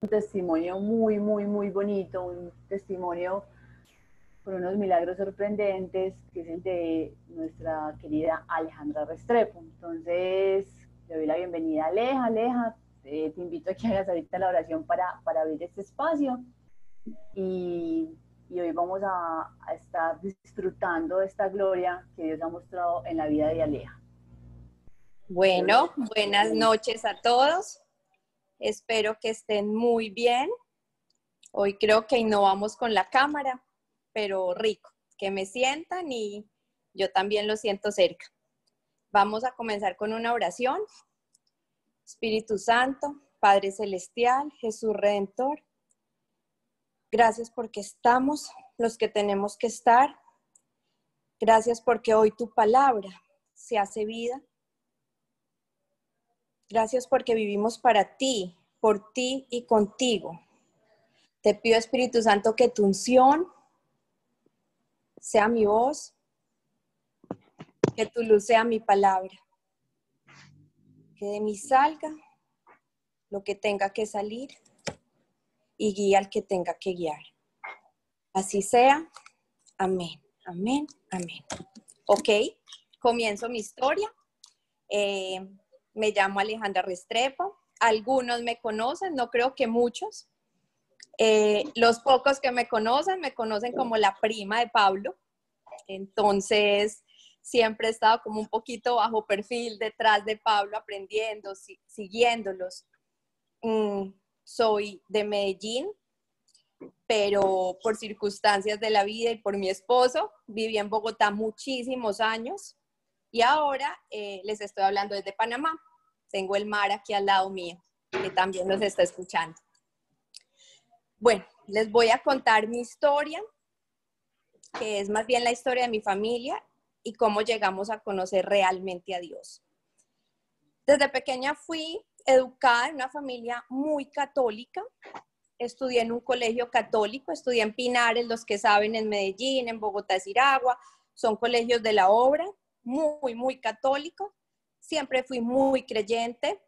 un testimonio muy, muy, muy bonito, un testimonio por unos milagros sorprendentes, que es el de nuestra querida Alejandra Restrepo. Entonces, le doy la bienvenida a Aleja. Aleja, te invito a que hagas ahorita la oración para, para abrir este espacio. Y, hoy vamos a, a, estar disfrutando de esta gloria que Dios ha mostrado en la vida de Aleja. Bueno, buenas noches a todos. Espero que estén muy bien. Hoy creo que innovamos con la cámara, pero rico, que me sientan y yo también lo siento cerca. Vamos a comenzar con una oración. Espíritu Santo, Padre Celestial, Jesús Redentor, gracias porque estamos los que tenemos que estar. Gracias porque hoy tu palabra se hace vida Gracias porque vivimos para ti, por ti y contigo. Te pido, Espíritu Santo, que tu unción sea mi voz, que tu luz sea mi palabra, que de mí salga lo que tenga que salir y guía al que tenga que guiar. Así sea. Amén, amén, amén. Ok, comienzo mi historia. Eh, me llamo Alejandra Restrepo. Algunos me conocen, no creo que muchos. Eh, los pocos que me conocen me conocen como la prima de Pablo. Entonces, siempre he estado como un poquito bajo perfil detrás de Pablo, aprendiendo, siguiéndolos. Mm, soy de Medellín, pero por circunstancias de la vida y por mi esposo, viví en Bogotá muchísimos años y ahora eh, les estoy hablando desde Panamá. Tengo el mar aquí al lado mío, que también nos está escuchando. Bueno, les voy a contar mi historia, que es más bien la historia de mi familia y cómo llegamos a conocer realmente a Dios. Desde pequeña fui educada en una familia muy católica. Estudié en un colegio católico, estudié en Pinares, los que saben, en Medellín, en Bogotá, Ciragua, son colegios de la obra, muy, muy católicos siempre fui muy creyente,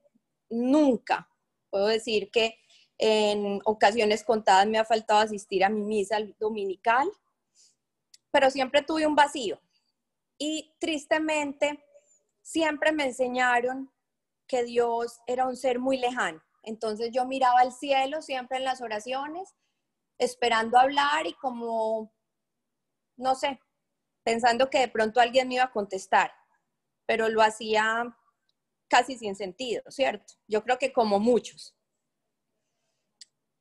nunca puedo decir que en ocasiones contadas me ha faltado asistir a mi misa dominical, pero siempre tuve un vacío. Y tristemente, siempre me enseñaron que Dios era un ser muy lejano. Entonces yo miraba al cielo siempre en las oraciones, esperando hablar y como, no sé, pensando que de pronto alguien me iba a contestar pero lo hacía casi sin sentido, ¿cierto? Yo creo que como muchos.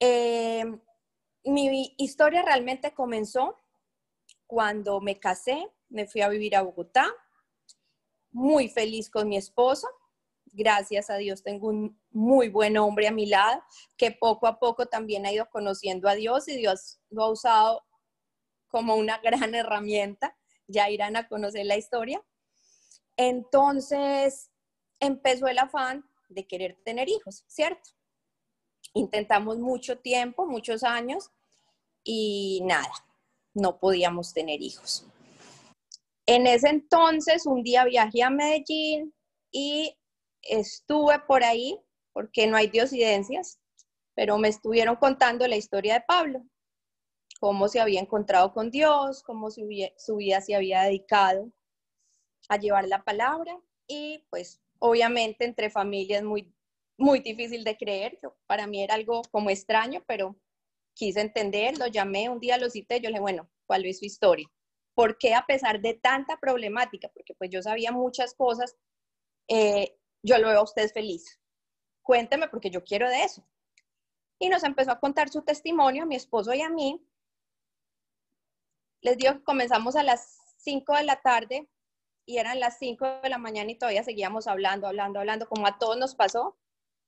Eh, mi historia realmente comenzó cuando me casé, me fui a vivir a Bogotá, muy feliz con mi esposo. Gracias a Dios tengo un muy buen hombre a mi lado, que poco a poco también ha ido conociendo a Dios y Dios lo ha usado como una gran herramienta. Ya irán a conocer la historia. Entonces empezó el afán de querer tener hijos, ¿cierto? Intentamos mucho tiempo, muchos años, y nada, no podíamos tener hijos. En ese entonces, un día viajé a Medellín y estuve por ahí, porque no hay diosidencias, pero me estuvieron contando la historia de Pablo, cómo se había encontrado con Dios, cómo su vida se había dedicado a llevar la palabra y pues obviamente entre familias muy, muy difícil de creer. para mí era algo como extraño, pero quise entender, lo llamé, un día lo cité, yo le dije, bueno, ¿cuál es su historia? ¿Por qué a pesar de tanta problemática? Porque pues yo sabía muchas cosas, eh, yo lo veo a usted feliz. Cuénteme porque yo quiero de eso. Y nos empezó a contar su testimonio a mi esposo y a mí. Les digo que comenzamos a las 5 de la tarde, y eran las 5 de la mañana y todavía seguíamos hablando, hablando, hablando, como a todos nos pasó.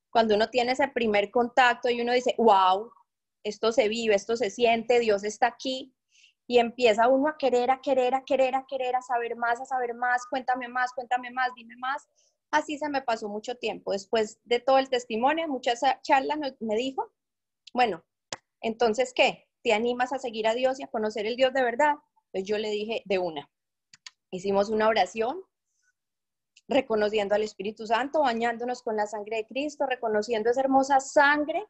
Cuando uno tiene ese primer contacto y uno dice, wow, esto se vive, esto se siente, Dios está aquí, y empieza uno a querer, a querer, a querer, a querer, a saber más, a saber más, cuéntame más, cuéntame más, dime más. Así se me pasó mucho tiempo. Después de todo el testimonio, muchas charlas me dijo, bueno, entonces, ¿qué? ¿Te animas a seguir a Dios y a conocer el Dios de verdad? Pues yo le dije, de una. Hicimos una oración reconociendo al Espíritu Santo, bañándonos con la sangre de Cristo, reconociendo esa hermosa sangre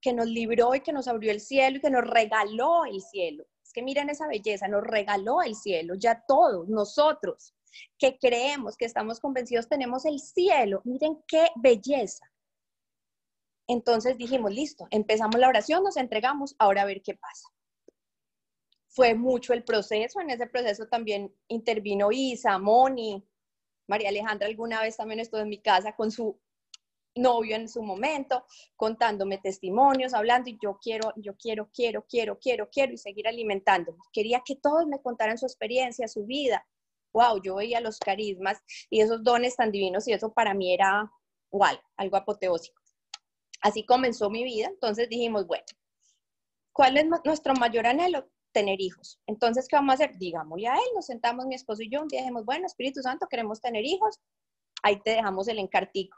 que nos libró y que nos abrió el cielo y que nos regaló el cielo. Es que miren esa belleza, nos regaló el cielo, ya todos, nosotros que creemos, que estamos convencidos, tenemos el cielo. Miren qué belleza. Entonces dijimos, listo, empezamos la oración, nos entregamos, ahora a ver qué pasa. Fue mucho el proceso, en ese proceso también intervino Isa, Moni, María Alejandra alguna vez también estuvo en mi casa con su novio en su momento, contándome testimonios, hablando, y yo quiero, yo quiero, quiero, quiero, quiero, quiero, y seguir alimentándome. Quería que todos me contaran su experiencia, su vida. Wow, yo veía los carismas y esos dones tan divinos, y eso para mí era igual, algo apoteósico. Así comenzó mi vida, entonces dijimos, bueno, ¿cuál es nuestro mayor anhelo? Tener hijos. Entonces, ¿qué vamos a hacer? Digámosle a él, nos sentamos mi esposo y yo un día dijimos, bueno, Espíritu Santo, queremos tener hijos, ahí te dejamos el encartico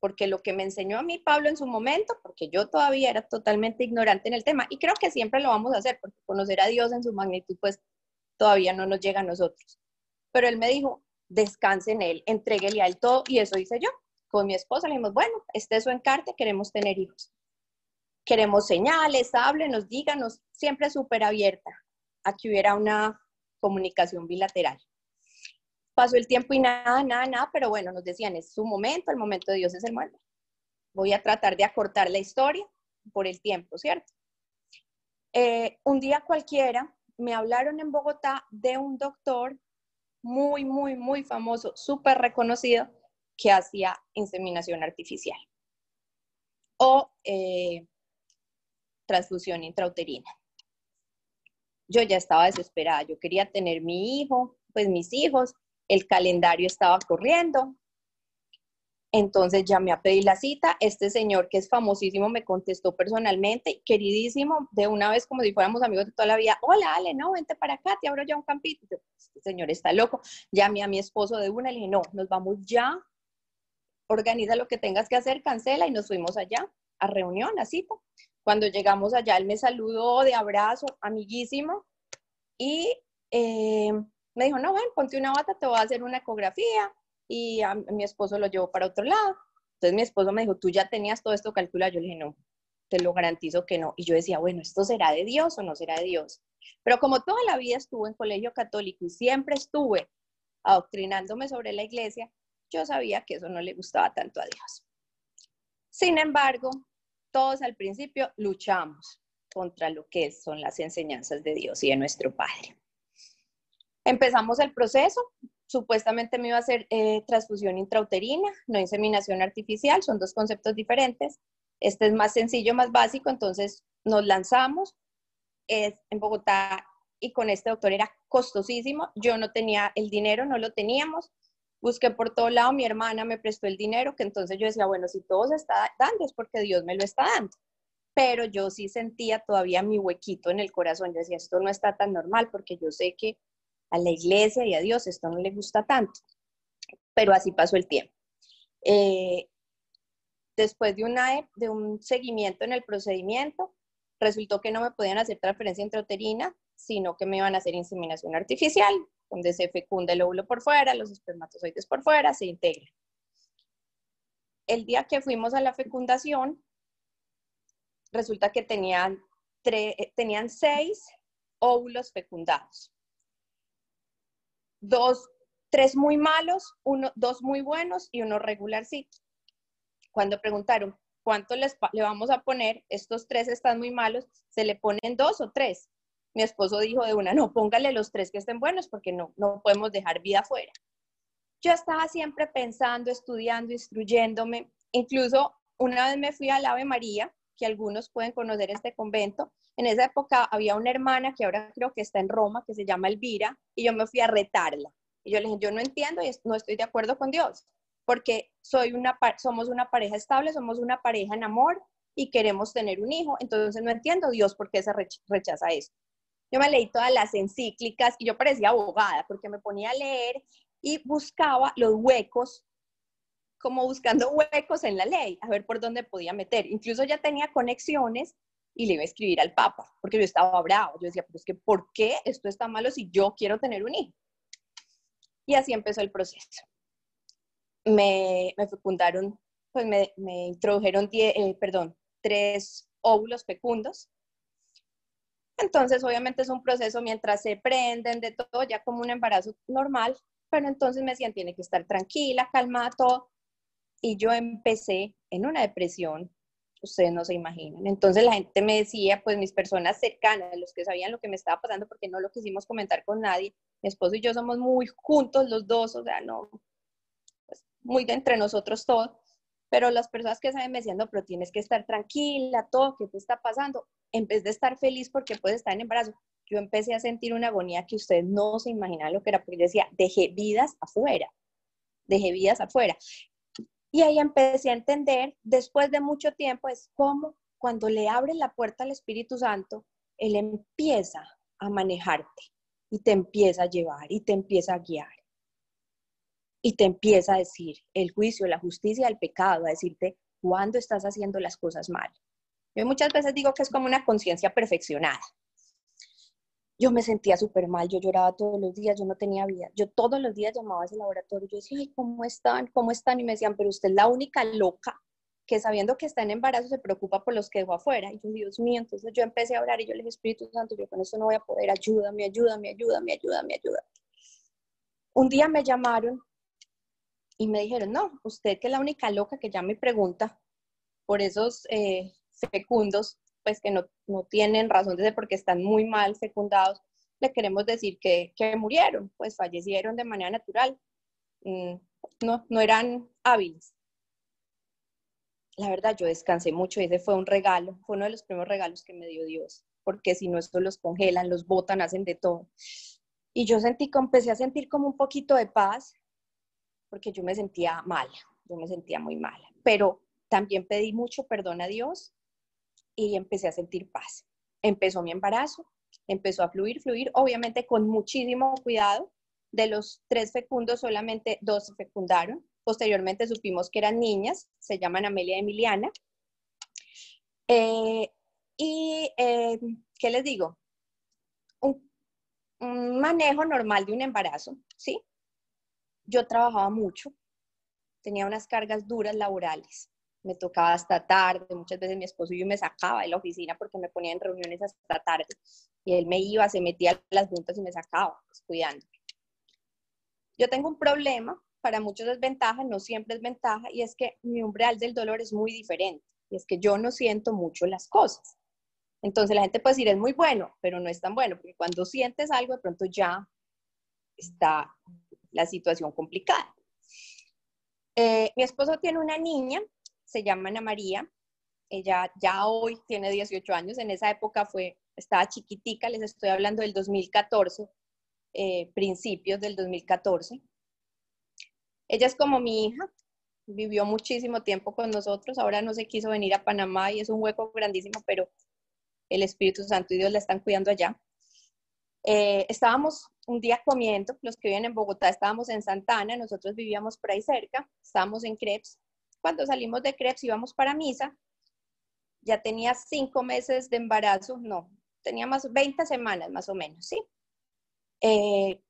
porque lo que me enseñó a mí Pablo en su momento, porque yo todavía era totalmente ignorante en el tema, y creo que siempre lo vamos a hacer, porque conocer a Dios en su magnitud, pues todavía no nos llega a nosotros. Pero él me dijo, descanse en él, entréguele a él todo, y eso hice yo. Con mi esposa le dijimos, bueno, este es su encarte, queremos tener hijos. Queremos señales, háblenos, díganos, siempre súper abierta a que hubiera una comunicación bilateral. Pasó el tiempo y nada, nada, nada, pero bueno, nos decían, es su momento, el momento de Dios es el momento. Voy a tratar de acortar la historia por el tiempo, ¿cierto? Eh, un día cualquiera me hablaron en Bogotá de un doctor muy, muy, muy famoso, súper reconocido, que hacía inseminación artificial o eh, transfusión intrauterina. Yo ya estaba desesperada, yo quería tener mi hijo, pues mis hijos, el calendario estaba corriendo. Entonces llamé a pedir la cita. Este señor, que es famosísimo, me contestó personalmente, queridísimo, de una vez como si fuéramos amigos de toda la vida. Hola, Ale, no, vente para acá, te abro ya un campito. Este señor está loco. Llamé a mi esposo de una, le dije, no, nos vamos ya. Organiza lo que tengas que hacer, cancela y nos fuimos allá a reunión, a cita. Cuando llegamos allá, él me saludó de abrazo, amiguísimo, y eh, me dijo, no, ven, ponte una bata, te voy a hacer una ecografía y a mi esposo lo llevó para otro lado. Entonces mi esposo me dijo, tú ya tenías todo esto calculado. Yo le dije, no, te lo garantizo que no. Y yo decía, bueno, ¿esto será de Dios o no será de Dios? Pero como toda la vida estuve en colegio católico y siempre estuve adoctrinándome sobre la iglesia, yo sabía que eso no le gustaba tanto a Dios. Sin embargo, todos al principio luchamos contra lo que son las enseñanzas de Dios y de nuestro Padre. Empezamos el proceso, supuestamente me iba a hacer eh, transfusión intrauterina, no inseminación artificial, son dos conceptos diferentes. Este es más sencillo, más básico, entonces nos lanzamos en Bogotá y con este doctor era costosísimo. Yo no tenía el dinero, no lo teníamos. Busqué por todo lado, mi hermana me prestó el dinero, que entonces yo decía, bueno, si todo se está dando es porque Dios me lo está dando. Pero yo sí sentía todavía mi huequito en el corazón. Yo decía, esto no está tan normal porque yo sé que a la iglesia y a Dios esto no le gusta tanto. Pero así pasó el tiempo. Eh, después de, una, e, de un seguimiento en el procedimiento, resultó que no me podían hacer transferencia intrauterina, sino que me iban a hacer inseminación artificial, donde se fecunda el óvulo por fuera, los espermatozoides por fuera, se integran. El día que fuimos a la fecundación, resulta que tenían, tenían seis óvulos fecundados dos, tres muy malos, uno, dos muy buenos y uno regularcito. Cuando preguntaron cuánto les, le vamos a poner, estos tres están muy malos, se le ponen dos o tres. Mi esposo dijo de una, no, póngale los tres que estén buenos porque no, no podemos dejar vida fuera. Yo estaba siempre pensando, estudiando, instruyéndome. Incluso una vez me fui al Ave María, que algunos pueden conocer este convento, en esa época había una hermana que ahora creo que está en Roma, que se llama Elvira, y yo me fui a retarla. Y yo le dije, yo no entiendo y no estoy de acuerdo con Dios, porque soy una, somos una pareja estable, somos una pareja en amor y queremos tener un hijo, entonces no entiendo Dios por qué se rechaza eso. Yo me leí todas las encíclicas y yo parecía abogada porque me ponía a leer y buscaba los huecos, como buscando huecos en la ley, a ver por dónde podía meter. Incluso ya tenía conexiones y le iba a escribir al Papa, porque yo estaba bravo. Yo decía, pero es que, ¿por qué esto está malo si yo quiero tener un hijo? Y así empezó el proceso. Me, me fecundaron, pues me, me introdujeron, eh, perdón, tres óvulos fecundos. Entonces, obviamente es un proceso mientras se prenden de todo, ya como un embarazo normal, pero entonces me decían, tiene que estar tranquila, calmada, todo. Y yo empecé en una depresión, ustedes no se imaginan. Entonces la gente me decía, pues mis personas cercanas, los que sabían lo que me estaba pasando, porque no lo quisimos comentar con nadie, mi esposo y yo somos muy juntos los dos, o sea, no, pues, muy de entre nosotros todo, pero las personas que saben me decían, no, pero tienes que estar tranquila, todo, ¿qué te está pasando? En vez de estar feliz porque puedes estar en embarazo, yo empecé a sentir una agonía que ustedes no se imaginan lo que era, porque yo decía, dejé vidas afuera, dejé vidas afuera. Y ahí empecé a entender, después de mucho tiempo, es como cuando le abres la puerta al Espíritu Santo, Él empieza a manejarte y te empieza a llevar y te empieza a guiar. Y te empieza a decir el juicio, la justicia, el pecado, a decirte cuándo estás haciendo las cosas mal. Yo muchas veces digo que es como una conciencia perfeccionada yo me sentía súper mal, yo lloraba todos los días, yo no tenía vida. Yo todos los días llamaba a ese laboratorio, yo decía, ay, ¿cómo están? ¿Cómo están? Y me decían, pero usted es la única loca que sabiendo que está en embarazo se preocupa por los que dejó afuera. Y yo, Dios mío, entonces yo empecé a orar y yo le dije, Espíritu Santo, yo con esto no voy a poder, ayúdame, ayúdame, ayúdame, ayúdame, ayúdame. Un día me llamaron y me dijeron, no, usted que es la única loca que ya me pregunta por esos eh, fecundos, pues que no, no tienen razón de ser porque están muy mal secundados, le queremos decir que, que murieron, pues fallecieron de manera natural, mm, no, no eran hábiles. La verdad, yo descansé mucho y ese fue un regalo, fue uno de los primeros regalos que me dio Dios, porque si no, esto los congelan, los botan, hacen de todo. Y yo sentí, empecé a sentir como un poquito de paz, porque yo me sentía mala, yo me sentía muy mala, pero también pedí mucho perdón a Dios y empecé a sentir paz. Empezó mi embarazo, empezó a fluir, fluir, obviamente con muchísimo cuidado. De los tres fecundos, solamente dos se fecundaron. Posteriormente supimos que eran niñas, se llaman Amelia y Emiliana. Eh, y, eh, ¿qué les digo? Un, un manejo normal de un embarazo, ¿sí? Yo trabajaba mucho, tenía unas cargas duras laborales me tocaba hasta tarde, muchas veces mi esposo y yo me sacaba de la oficina porque me ponía en reuniones hasta tarde y él me iba, se metía a las juntas y me sacaba, pues, cuidando. Yo tengo un problema, para muchos es ventaja, no siempre es ventaja, y es que mi umbral del dolor es muy diferente, y es que yo no siento mucho las cosas. Entonces la gente puede decir, es muy bueno, pero no es tan bueno, porque cuando sientes algo, de pronto ya está la situación complicada. Eh, mi esposo tiene una niña se llama Ana María. Ella ya hoy tiene 18 años, en esa época fue, estaba chiquitica, les estoy hablando del 2014, eh, principios del 2014. Ella es como mi hija, vivió muchísimo tiempo con nosotros, ahora no se quiso venir a Panamá y es un hueco grandísimo, pero el Espíritu Santo y Dios la están cuidando allá. Eh, estábamos un día comiendo, los que viven en Bogotá estábamos en Santana, nosotros vivíamos por ahí cerca, estábamos en Krebs, cuando salimos de Krebs íbamos para misa, ya tenía cinco meses de embarazo, no, tenía más 20 semanas más o menos, ¿sí? Eh,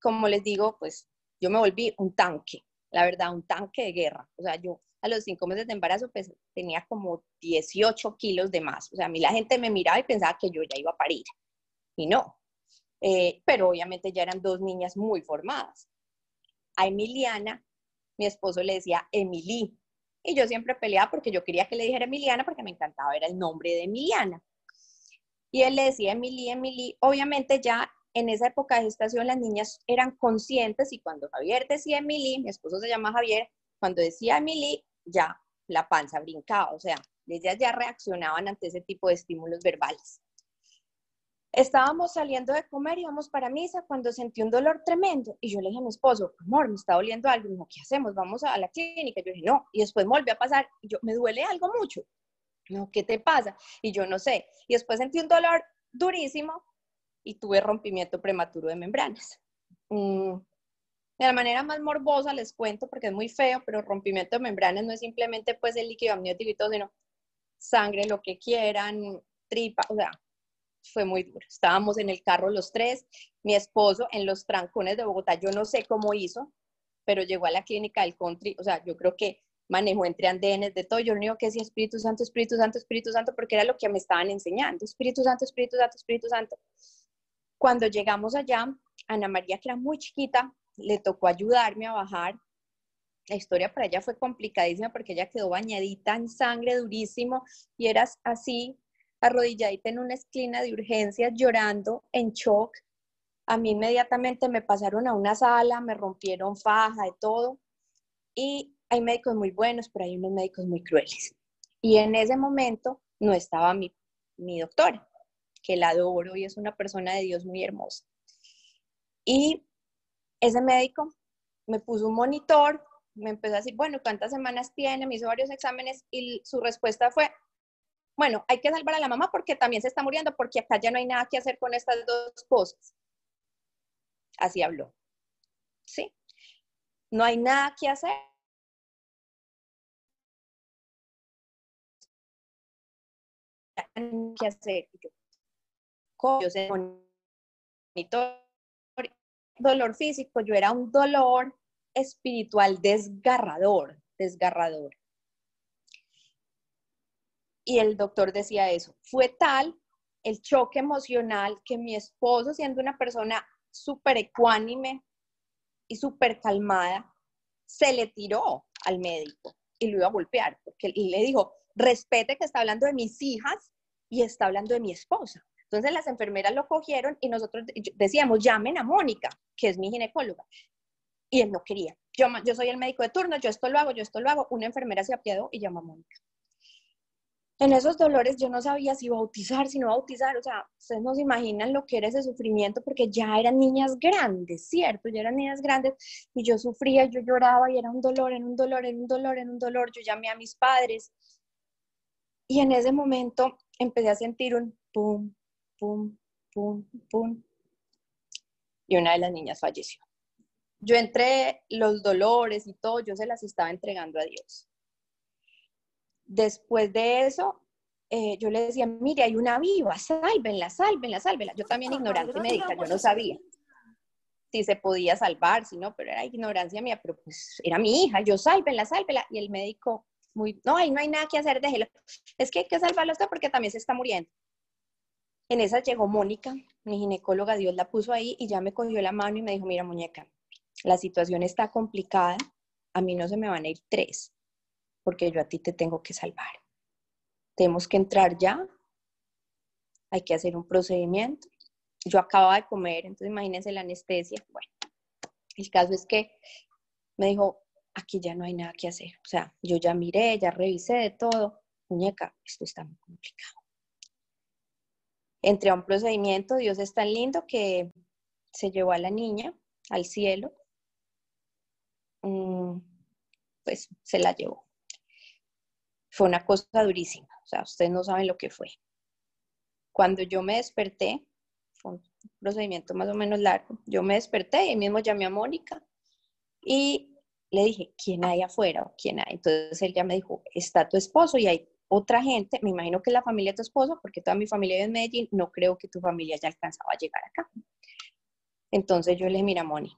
como les digo, pues yo me volví un tanque, la verdad, un tanque de guerra. O sea, yo a los cinco meses de embarazo pues, tenía como 18 kilos de más. O sea, a mí la gente me miraba y pensaba que yo ya iba a parir. Y no. Eh, pero obviamente ya eran dos niñas muy formadas. A Emiliana, mi esposo le decía Emily, y yo siempre peleaba porque yo quería que le dijera Emiliana porque me encantaba, era el nombre de Emiliana. Y él le decía Emily, Emily. Obviamente ya en esa época de gestación las niñas eran conscientes y cuando Javier decía Emily, mi esposo se llama Javier, cuando decía Emily, ya la panza brincaba, o sea, ellas ya reaccionaban ante ese tipo de estímulos verbales. Estábamos saliendo de comer, íbamos para misa cuando sentí un dolor tremendo y yo le dije a mi esposo, amor, me está doliendo algo. Y me dijo, ¿qué hacemos? Vamos a la clínica. yo dije, no. Y después volvió a pasar y yo, me duele algo mucho. No, ¿qué te pasa? Y yo no sé. Y después sentí un dolor durísimo y tuve rompimiento prematuro de membranas. Mm, de la manera más morbosa les cuento porque es muy feo, pero rompimiento de membranas no es simplemente pues el líquido amniótico y todo, sino sangre, lo que quieran, tripa, o sea, fue muy duro. Estábamos en el carro los tres, mi esposo en los trancones de Bogotá, yo no sé cómo hizo, pero llegó a la clínica del country, o sea, yo creo que manejo entre andenes, de todo. Yo lo único que decía Espíritu Santo, Espíritu Santo, Espíritu Santo, porque era lo que me estaban enseñando. Espíritu Santo, Espíritu Santo, Espíritu Santo. Cuando llegamos allá, Ana María, que era muy chiquita, le tocó ayudarme a bajar. La historia para ella fue complicadísima porque ella quedó bañadita en sangre durísimo y era así, arrodilladita en una esquina de urgencias, llorando, en shock. A mí inmediatamente me pasaron a una sala, me rompieron faja, de todo. Y hay médicos muy buenos, pero hay unos médicos muy crueles. Y en ese momento no estaba mi, mi doctora, que la adoro y es una persona de Dios muy hermosa. Y ese médico me puso un monitor, me empezó a decir, bueno, ¿cuántas semanas tiene? Me hizo varios exámenes y su respuesta fue, bueno, hay que salvar a la mamá porque también se está muriendo, porque acá ya no hay nada que hacer con estas dos cosas. Así habló. ¿Sí? No hay nada que hacer que hacer. Yo, sé, dolor físico, yo era un dolor espiritual desgarrador, desgarrador. Y el doctor decía eso, fue tal el choque emocional que mi esposo, siendo una persona súper ecuánime y súper calmada, se le tiró al médico y lo iba a golpear, porque y le dijo, respete que está hablando de mis hijas y está hablando de mi esposa. Entonces las enfermeras lo cogieron y nosotros decíamos, llamen a Mónica, que es mi ginecóloga. Y él no quería. Yo, yo soy el médico de turno, yo esto lo hago, yo esto lo hago. Una enfermera se apiadó y llamó a Mónica. En esos dolores yo no sabía si bautizar, si no bautizar. O sea, ustedes no se imaginan lo que era ese sufrimiento porque ya eran niñas grandes, ¿cierto? Ya eran niñas grandes y yo sufría, yo lloraba y era un dolor, en un dolor, en un dolor, en un dolor. Yo llamé a mis padres y en ese momento empecé a sentir un pum, pum, pum, pum. Y una de las niñas falleció. Yo entre los dolores y todo, yo se las estaba entregando a Dios. Después de eso, eh, yo le decía, mire, hay una viva, sálvenla, sálvenla, sálvenla. Yo también ignorante médica, yo no sabía si se podía salvar, si no, pero era ignorancia mía, pero pues era mi hija, yo sálvenla, sálvenla. Y el médico no, ahí no hay nada que hacer, déjelo. Es que hay que salvarlo usted porque también se está muriendo. En esa llegó Mónica, mi ginecóloga, Dios la puso ahí y ya me cogió la mano y me dijo, mira muñeca, la situación está complicada, a mí no se me van a ir tres, porque yo a ti te tengo que salvar. Tenemos que entrar ya, hay que hacer un procedimiento. Yo acababa de comer, entonces imagínense la anestesia. Bueno, el caso es que me dijo, aquí ya no hay nada que hacer. O sea, yo ya miré, ya revisé de todo. Muñeca, esto está muy complicado. Entré a un procedimiento, Dios es tan lindo que se llevó a la niña al cielo. Mm, pues se la llevó. Fue una cosa durísima, o sea, ustedes no saben lo que fue. Cuando yo me desperté, fue un procedimiento más o menos largo, yo me desperté y mismo llamé a Mónica y le dije, ¿quién hay afuera? ¿Quién hay? Entonces él ya me dijo, está tu esposo y hay otra gente, me imagino que la familia de tu esposo, porque toda mi familia vive en Medellín, no creo que tu familia ya alcanzaba a llegar acá. Entonces yo le dije, mira, Moni,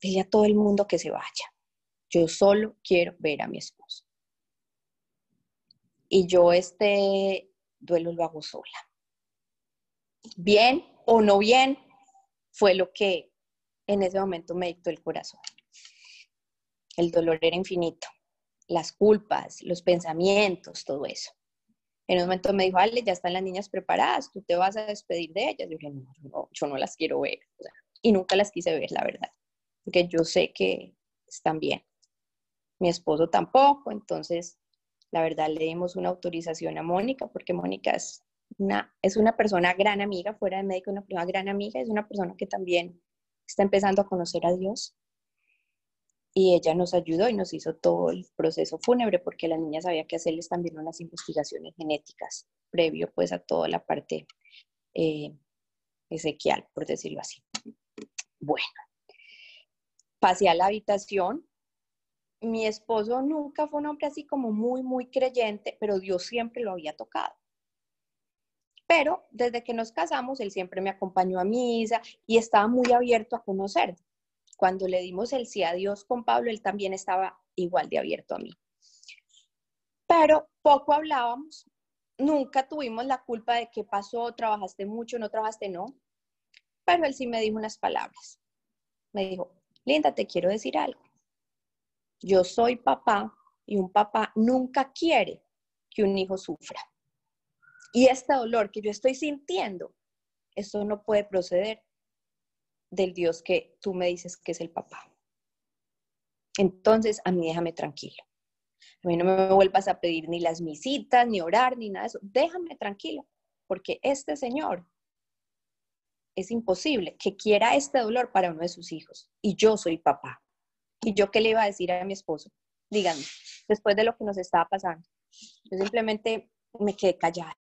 dile a todo el mundo que se vaya. Yo solo quiero ver a mi esposo. Y yo este duelo lo hago sola. Bien o no bien, fue lo que en ese momento me dictó el corazón el dolor era infinito, las culpas, los pensamientos, todo eso. En un momento me dijo, Ale, ya están las niñas preparadas, tú te vas a despedir de ellas. Yo dije, no, yo no las quiero ver. y nunca las quise ver, la verdad, porque yo sé que están bien. Mi esposo tampoco, entonces, la verdad, le dimos una autorización a Mónica, porque Mónica es una, es una persona gran amiga, fuera de médico, una persona gran amiga, es una persona que también está empezando a conocer a Dios y ella nos ayudó y nos hizo todo el proceso fúnebre porque la niña sabía que hacerles también unas investigaciones genéticas previo pues a toda la parte eh, por decirlo así. Bueno, pasé a la habitación. Mi esposo nunca fue un hombre así como muy, muy creyente, pero Dios siempre lo había tocado. Pero desde que nos casamos, él siempre me acompañó a misa y estaba muy abierto a conocer cuando le dimos el sí a Dios con Pablo, él también estaba igual de abierto a mí. Pero poco hablábamos, nunca tuvimos la culpa de qué pasó, trabajaste mucho, no trabajaste, no. Pero él sí me dijo unas palabras. Me dijo, Linda, te quiero decir algo. Yo soy papá y un papá nunca quiere que un hijo sufra. Y este dolor que yo estoy sintiendo, eso no puede proceder del Dios que tú me dices que es el papá. Entonces, a mí déjame tranquilo. A mí no me vuelvas a pedir ni las misitas, ni orar, ni nada de eso. Déjame tranquilo, porque este Señor es imposible que quiera este dolor para uno de sus hijos. Y yo soy papá. ¿Y yo qué le iba a decir a mi esposo? Díganme, después de lo que nos estaba pasando. Yo simplemente me quedé callada.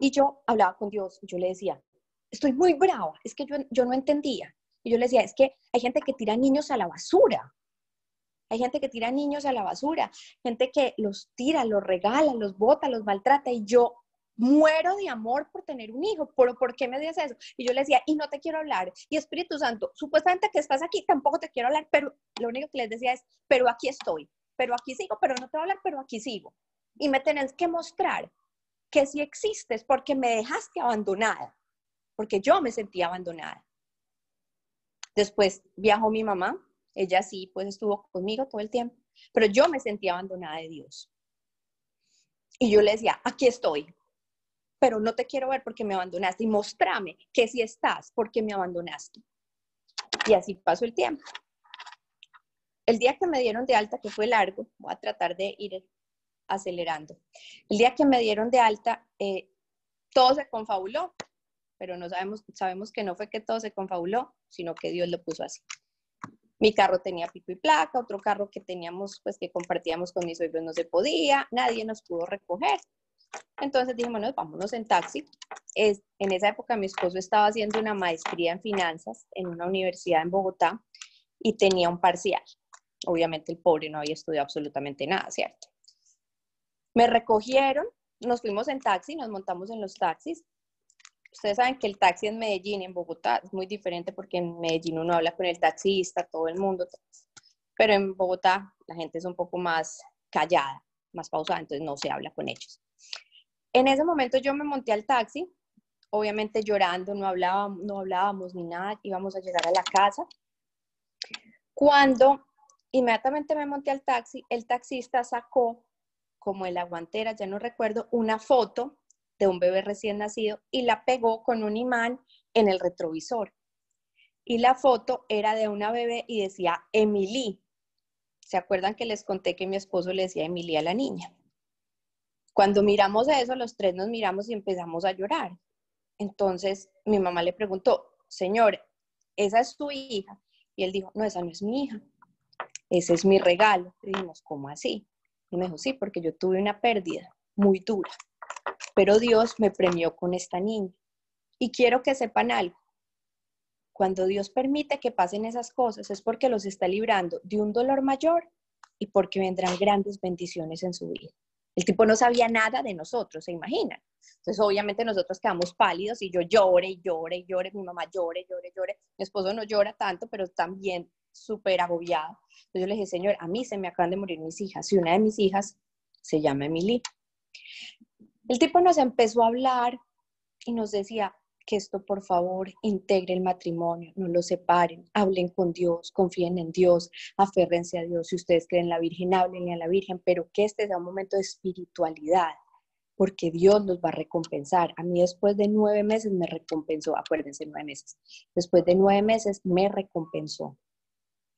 Y yo hablaba con Dios, yo le decía, estoy muy brava, es que yo, yo no entendía. Y yo le decía, es que hay gente que tira niños a la basura. Hay gente que tira niños a la basura, gente que los tira, los regala, los bota, los maltrata y yo muero de amor por tener un hijo, ¿por, ¿por qué me dices eso? Y yo le decía, y no te quiero hablar. Y Espíritu Santo, supuestamente que estás aquí, tampoco te quiero hablar, pero lo único que les decía es, pero aquí estoy, pero aquí sigo, pero no te voy a hablar, pero aquí sigo. Y me tenés que mostrar que si existes porque me dejaste abandonada, porque yo me sentía abandonada. Después viajó mi mamá, ella sí, pues estuvo conmigo todo el tiempo, pero yo me sentía abandonada de Dios. Y yo le decía, aquí estoy, pero no te quiero ver porque me abandonaste y mostrame que si estás porque me abandonaste. Y así pasó el tiempo. El día que me dieron de alta, que fue largo, voy a tratar de ir acelerando. El día que me dieron de alta, eh, todo se confabuló, pero no sabemos, sabemos que no fue que todo se confabuló, sino que Dios lo puso así. Mi carro tenía pico y placa, otro carro que teníamos, pues que compartíamos con mis suegros no se podía, nadie nos pudo recoger. Entonces dijimos, bueno, vámonos en taxi. Es, en esa época mi esposo estaba haciendo una maestría en finanzas en una universidad en Bogotá y tenía un parcial. Obviamente el pobre no había estudiado absolutamente nada, ¿cierto? Me recogieron, nos fuimos en taxi, nos montamos en los taxis. Ustedes saben que el taxi en Medellín, en Bogotá, es muy diferente porque en Medellín uno habla con el taxista, todo el mundo, pero en Bogotá la gente es un poco más callada, más pausada, entonces no se habla con ellos. En ese momento yo me monté al taxi, obviamente llorando, no hablábamos, no hablábamos ni nada, íbamos a llegar a la casa. Cuando inmediatamente me monté al taxi, el taxista sacó, como en la guantera, ya no recuerdo, una foto de un bebé recién nacido y la pegó con un imán en el retrovisor. Y la foto era de una bebé y decía Emily. ¿Se acuerdan que les conté que mi esposo le decía a la niña? Cuando miramos eso, los tres nos miramos y empezamos a llorar. Entonces mi mamá le preguntó, señor, ¿esa es tu hija? Y él dijo, no, esa no es mi hija, ese es mi regalo. Y dijimos, ¿cómo así? Y me dijo, sí, porque yo tuve una pérdida muy dura, pero Dios me premió con esta niña. Y quiero que sepan algo. Cuando Dios permite que pasen esas cosas es porque los está librando de un dolor mayor y porque vendrán grandes bendiciones en su vida. El tipo no sabía nada de nosotros, ¿se imaginan? Entonces, obviamente nosotros quedamos pálidos y yo llore y llore y llore, mi mamá llore, llore, llore. Mi esposo no llora tanto, pero también súper agobiado. Entonces yo le dije, Señor, a mí se me acaban de morir mis hijas y una de mis hijas se llama Emily. El tipo nos empezó a hablar y nos decía, que esto por favor integre el matrimonio, no lo separen, hablen con Dios, confíen en Dios, aférrense a Dios. Si ustedes creen en la Virgen, háblenle a la Virgen, pero que este sea un momento de espiritualidad, porque Dios los va a recompensar. A mí después de nueve meses me recompensó, acuérdense, nueve meses. Después de nueve meses me recompensó.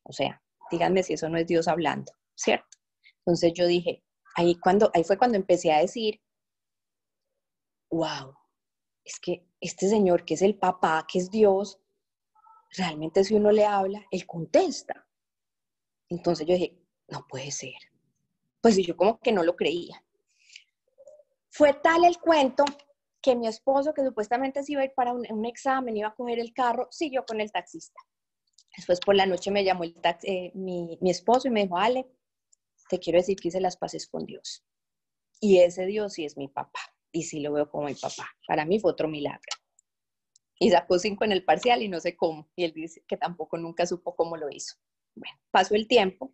O sea, díganme si eso no es Dios hablando, ¿cierto? Entonces yo dije, ahí, cuando, ahí fue cuando empecé a decir, wow, es que este señor que es el papá, que es Dios, realmente si uno le habla, él contesta. Entonces yo dije, no puede ser. Pues yo como que no lo creía. Fue tal el cuento que mi esposo, que supuestamente se iba a ir para un, examen, iba a coger el carro, siguió con el taxista. Después por la noche me llamó eh, mi, mi esposo y me dijo, Ale, te quiero decir que hice las paces con Dios. Y ese Dios sí es mi papá y sí lo veo como mi papá. Para mí fue otro milagro. Y sacó cinco en el parcial y no sé cómo. Y él dice que tampoco nunca supo cómo lo hizo. Bueno, pasó el tiempo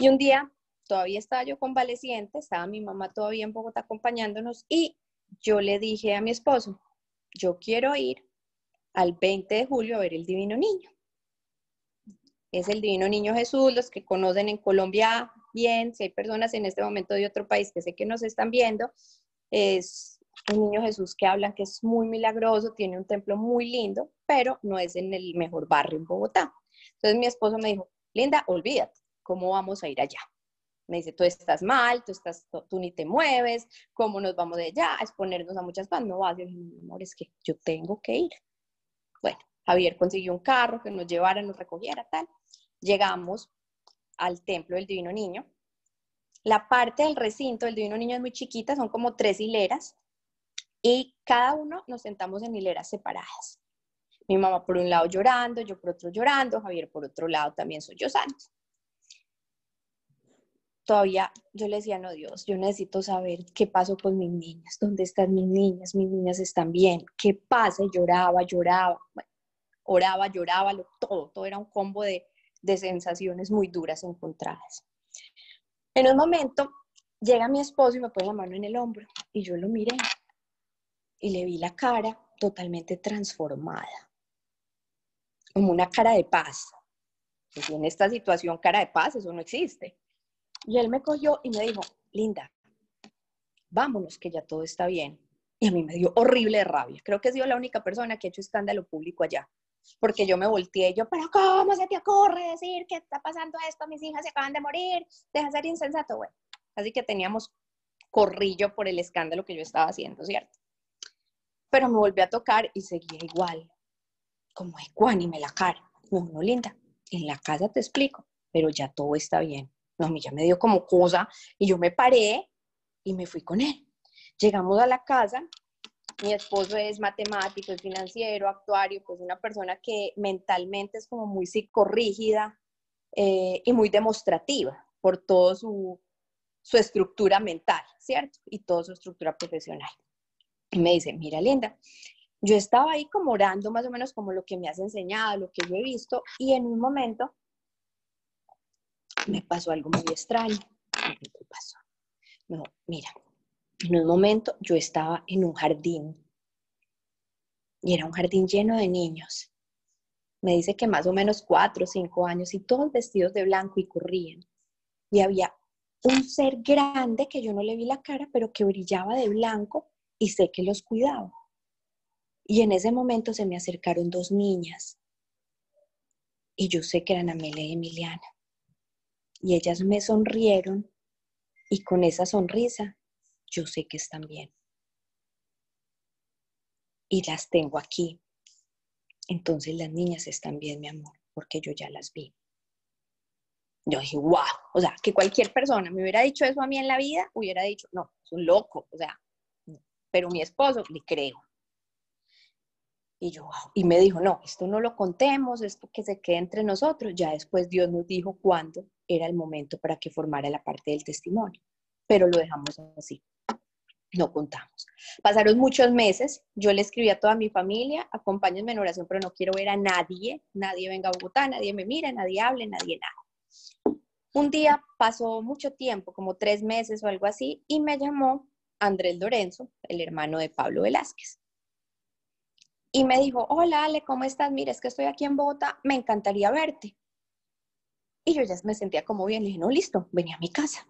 y un día todavía estaba yo convaleciente, estaba mi mamá todavía en Bogotá acompañándonos y yo le dije a mi esposo, yo quiero ir al 20 de julio a ver el Divino Niño. Es el Divino Niño Jesús, los que conocen en Colombia bien, si hay personas en este momento de otro país que sé que nos están viendo, es un niño Jesús que hablan que es muy milagroso, tiene un templo muy lindo, pero no es en el mejor barrio en Bogotá. Entonces mi esposo me dijo, Linda, olvídate, ¿cómo vamos a ir allá? Me dice, tú estás mal, tú, estás, tú ni te mueves, ¿cómo nos vamos de allá? A exponernos a muchas cosas. No vas, yo mi amor, es que yo tengo que ir. Bueno, Javier consiguió un carro que nos llevara, nos recogiera, tal. Llegamos al templo del Divino Niño. La parte del recinto del Divino Niño es muy chiquita, son como tres hileras y cada uno nos sentamos en hileras separadas. Mi mamá por un lado llorando, yo por otro llorando, Javier por otro lado también soy yo santo. Todavía yo le decía, no Dios, yo necesito saber qué pasó con mis niñas, dónde están mis niñas, mis niñas están bien, qué pasa, lloraba, lloraba, oraba, lloraba, todo, todo era un combo de, de sensaciones muy duras encontradas. En un momento llega mi esposo y me pone la mano en el hombro y yo lo miré y le vi la cara totalmente transformada, como una cara de paz. Pues en esta situación, cara de paz, eso no existe. Y él me cogió y me dijo, Linda, vámonos, que ya todo está bien. Y a mí me dio horrible rabia. Creo que he sido la única persona que ha hecho escándalo público allá. Porque yo me volteé y yo, pero ¿cómo se te ocurre decir que está pasando esto? Mis hijas se acaban de morir, deja ser insensato. Bueno, así que teníamos corrillo por el escándalo que yo estaba haciendo, ¿cierto? Pero me volví a tocar y seguía igual, como ecuánime la cara. No, no, linda, en la casa te explico, pero ya todo está bien. No, a mí ya me dio como cosa y yo me paré y me fui con él. Llegamos a la casa, mi esposo es matemático, es financiero, actuario, pues una persona que mentalmente es como muy psicorrígida eh, y muy demostrativa por toda su, su estructura mental, ¿cierto? Y toda su estructura profesional. Y me dice, mira Linda, yo estaba ahí como orando más o menos como lo que me has enseñado, lo que yo he visto, y en un momento me pasó algo muy extraño. ¿Qué pasó? No, mira, en un momento yo estaba en un jardín y era un jardín lleno de niños. Me dice que más o menos cuatro o cinco años y todos vestidos de blanco y corrían. Y había un ser grande que yo no le vi la cara, pero que brillaba de blanco y sé que los cuidaba. Y en ese momento se me acercaron dos niñas y yo sé que eran Amelia y Emiliana. Y ellas me sonrieron y con esa sonrisa yo sé que están bien. Y las tengo aquí. Entonces las niñas están bien, mi amor, porque yo ya las vi. Yo dije, wow, o sea, que cualquier persona me hubiera dicho eso a mí en la vida, hubiera dicho, no, es un loco, o sea, pero mi esposo le creo. Y yo, y me dijo, no, esto no lo contemos, esto que se quede entre nosotros. Ya después Dios nos dijo cuándo era el momento para que formara la parte del testimonio, pero lo dejamos así, no contamos. Pasaron muchos meses, yo le escribí a toda mi familia, acompáñenme en oración, pero no quiero ver a nadie, nadie venga a Bogotá, nadie me mire, nadie hable, nadie nada. Un día pasó mucho tiempo, como tres meses o algo así, y me llamó Andrés Lorenzo, el hermano de Pablo Velázquez. Y me dijo, hola Ale, ¿cómo estás? Mira, es que estoy aquí en Bogotá, me encantaría verte. Y yo ya me sentía como bien, le dije, no, listo, venía a mi casa.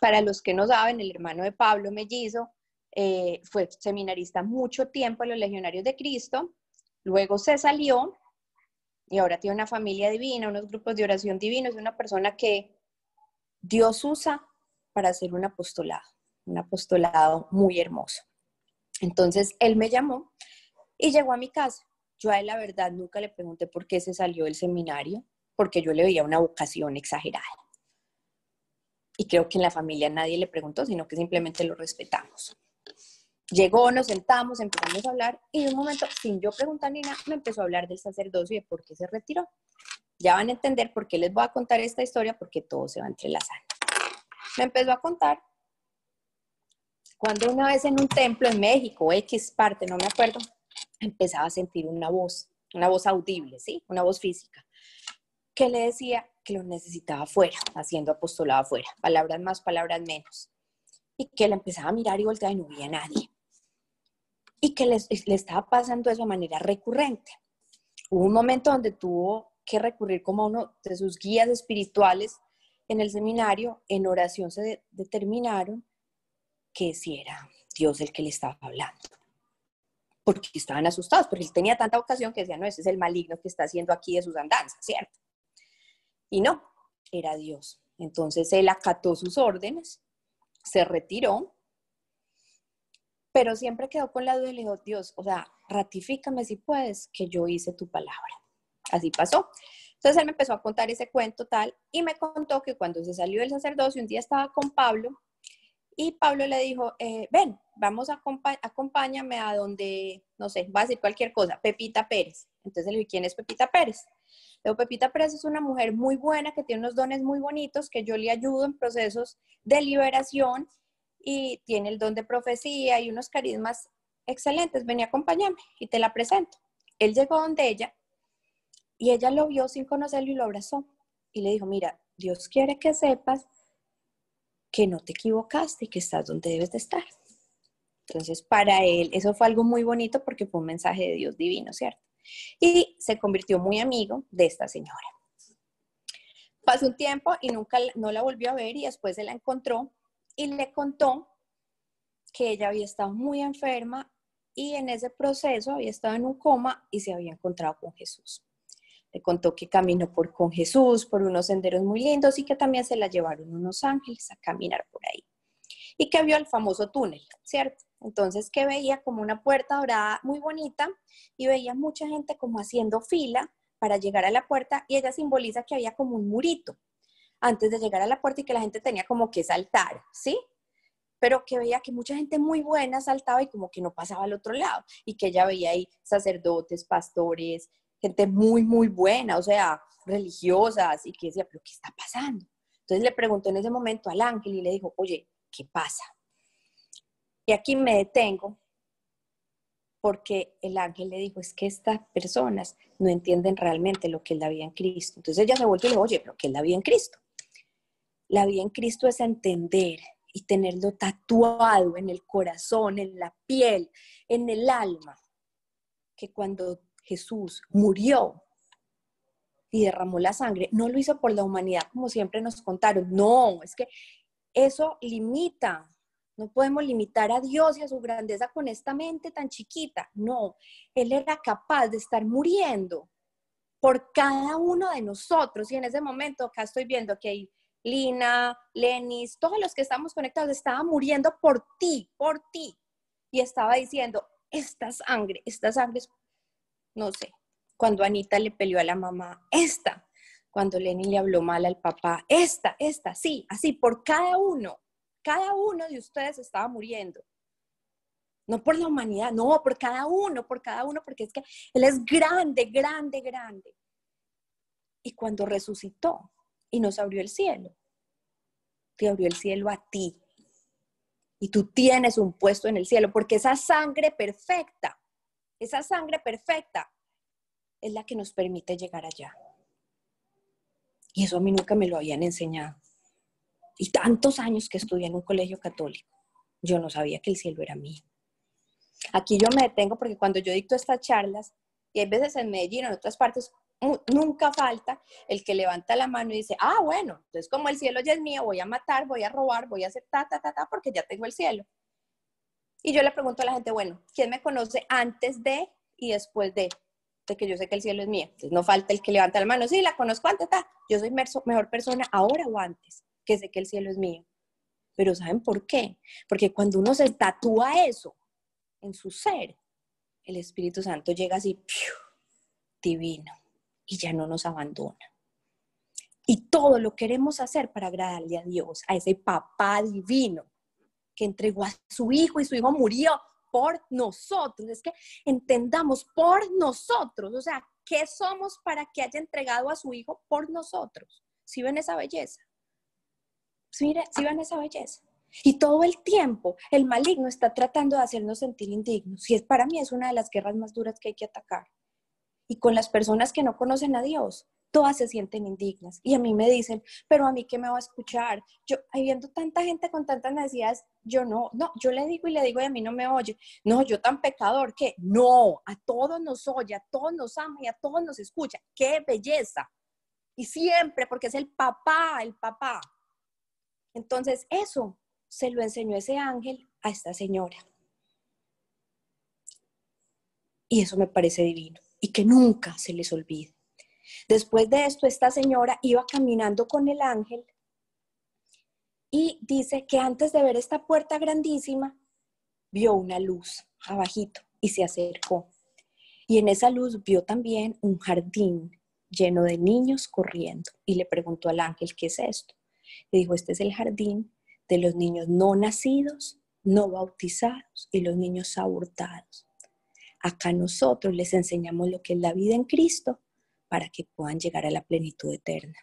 Para los que no saben, el hermano de Pablo Mellizo eh, fue seminarista mucho tiempo en los Legionarios de Cristo, luego se salió y ahora tiene una familia divina, unos grupos de oración divinos, es una persona que Dios usa para hacer un apostolado un apostolado muy hermoso. Entonces, él me llamó y llegó a mi casa. Yo a él, la verdad, nunca le pregunté por qué se salió del seminario, porque yo le veía una vocación exagerada. Y creo que en la familia nadie le preguntó, sino que simplemente lo respetamos. Llegó, nos sentamos, empezamos a hablar y de un momento, sin yo preguntar ni nada, me empezó a hablar del sacerdocio y de por qué se retiró. Ya van a entender por qué les voy a contar esta historia, porque todo se va a entrelazar. Me empezó a contar cuando una vez en un templo en México, X parte, no me acuerdo, empezaba a sentir una voz, una voz audible, ¿sí? Una voz física. Que le decía que lo necesitaba afuera, haciendo apostolado afuera, palabras más, palabras menos. Y que le empezaba a mirar y volteaba y no veía a nadie. Y que le, le estaba pasando eso de manera recurrente. Hubo un momento donde tuvo que recurrir como uno de sus guías espirituales en el seminario, en oración se determinaron que si era Dios el que le estaba hablando. Porque estaban asustados, porque él tenía tanta ocasión que decía, no, ese es el maligno que está haciendo aquí de sus andanzas, ¿cierto? Y no, era Dios. Entonces él acató sus órdenes, se retiró, pero siempre quedó con la duda y le dijo, Dios, o sea, ratifícame si puedes que yo hice tu palabra. Así pasó. Entonces él me empezó a contar ese cuento tal y me contó que cuando se salió del sacerdocio, un día estaba con Pablo y Pablo le dijo, eh, ven, vamos a acompáñame a donde, no sé, va a decir cualquier cosa, Pepita Pérez. Entonces le dije, ¿quién es Pepita Pérez? Le digo, Pepita Pérez es una mujer muy buena, que tiene unos dones muy bonitos, que yo le ayudo en procesos de liberación y tiene el don de profecía y unos carismas excelentes. Ven y acompáñame y te la presento. Él llegó donde ella y ella lo vio sin conocerlo y lo abrazó. Y le dijo, mira, Dios quiere que sepas que no te equivocaste y que estás donde debes de estar. Entonces, para él, eso fue algo muy bonito porque fue un mensaje de Dios divino, ¿cierto? Y se convirtió muy amigo de esta señora. Pasó un tiempo y nunca no la volvió a ver y después se la encontró y le contó que ella había estado muy enferma y en ese proceso había estado en un coma y se había encontrado con Jesús le contó que caminó por, con Jesús por unos senderos muy lindos y que también se la llevaron unos ángeles a caminar por ahí. Y que vio el famoso túnel, ¿cierto? Entonces que veía como una puerta dorada muy bonita y veía mucha gente como haciendo fila para llegar a la puerta y ella simboliza que había como un murito antes de llegar a la puerta y que la gente tenía como que saltar, ¿sí? Pero que veía que mucha gente muy buena saltaba y como que no pasaba al otro lado y que ella veía ahí sacerdotes, pastores, gente muy, muy buena, o sea, religiosas, y que decía, pero ¿qué está pasando? Entonces le preguntó en ese momento al ángel y le dijo, oye, ¿qué pasa? Y aquí me detengo porque el ángel le dijo, es que estas personas no entienden realmente lo que es la vida en Cristo. Entonces ella se volvió y le oye, pero ¿qué es la vida en Cristo? La vida en Cristo es entender y tenerlo tatuado en el corazón, en la piel, en el alma, que cuando Jesús murió y derramó la sangre, no lo hizo por la humanidad como siempre nos contaron. No, es que eso limita. No podemos limitar a Dios y a su grandeza con esta mente tan chiquita. No, Él era capaz de estar muriendo por cada uno de nosotros. Y en ese momento acá estoy viendo que Lina, Lenis, todos los que estamos conectados, estaban muriendo por ti, por ti. Y estaba diciendo, esta sangre, esta sangre no sé, cuando Anita le peleó a la mamá, esta, cuando Lenny le habló mal al papá, esta, esta, sí, así, por cada uno, cada uno de ustedes estaba muriendo. No por la humanidad, no, por cada uno, por cada uno, porque es que Él es grande, grande, grande. Y cuando resucitó y nos abrió el cielo, te abrió el cielo a ti. Y tú tienes un puesto en el cielo, porque esa sangre perfecta esa sangre perfecta es la que nos permite llegar allá. Y eso a mí nunca me lo habían enseñado. Y tantos años que estudié en un colegio católico, yo no sabía que el cielo era mío. Aquí yo me detengo porque cuando yo dicto estas charlas, y hay veces en Medellín o en otras partes, nunca falta el que levanta la mano y dice, ah, bueno, entonces como el cielo ya es mío, voy a matar, voy a robar, voy a hacer ta, ta, ta, ta, porque ya tengo el cielo. Y yo le pregunto a la gente, bueno, ¿quién me conoce antes de y después de? Que yo sé que el cielo es mío. Entonces no falta el que levanta la mano, sí, la conozco antes, yo soy mejor persona ahora o antes, que sé que el cielo es mío. Pero ¿saben por qué? Porque cuando uno se tatúa eso en su ser, el Espíritu Santo llega así, divino, y ya no nos abandona. Y todo lo queremos hacer para agradarle a Dios, a ese papá divino que entregó a su hijo y su hijo murió por nosotros. Es que entendamos por nosotros, o sea, ¿qué somos para que haya entregado a su hijo por nosotros? Si ven esa belleza? Si ven esa belleza? Y todo el tiempo el maligno está tratando de hacernos sentir indignos. Y es, para mí es una de las guerras más duras que hay que atacar. Y con las personas que no conocen a Dios, todas se sienten indignas. Y a mí me dicen, pero a mí qué me va a escuchar. Yo, viendo tanta gente con tantas necesidades, yo no, no, yo le digo y le digo y a mí no me oye. No, yo tan pecador que no, a todos nos oye, a todos nos ama y a todos nos escucha. ¡Qué belleza! Y siempre, porque es el papá, el papá. Entonces, eso se lo enseñó ese ángel a esta señora. Y eso me parece divino y que nunca se les olvide. Después de esto, esta señora iba caminando con el ángel y dice que antes de ver esta puerta grandísima, vio una luz abajito y se acercó. Y en esa luz vio también un jardín lleno de niños corriendo y le preguntó al ángel, ¿qué es esto? Le dijo, este es el jardín de los niños no nacidos, no bautizados y los niños abortados. Acá nosotros les enseñamos lo que es la vida en Cristo para que puedan llegar a la plenitud eterna.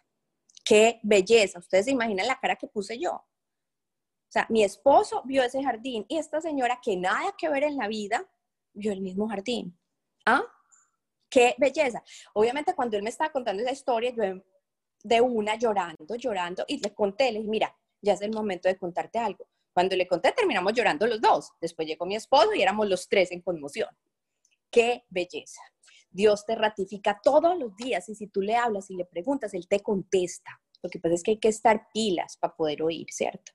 ¡Qué belleza! Ustedes se imaginan la cara que puse yo. O sea, mi esposo vio ese jardín y esta señora que nada que ver en la vida vio el mismo jardín. ¿Ah? ¡Qué belleza! Obviamente cuando él me estaba contando esa historia, yo de una llorando, llorando y le conté, le dije, mira, ya es el momento de contarte algo. Cuando le conté, terminamos llorando los dos. Después llegó mi esposo y éramos los tres en conmoción. ¡Qué belleza! Dios te ratifica todos los días y si tú le hablas y le preguntas, Él te contesta. Lo que pasa es que hay que estar pilas para poder oír, ¿cierto?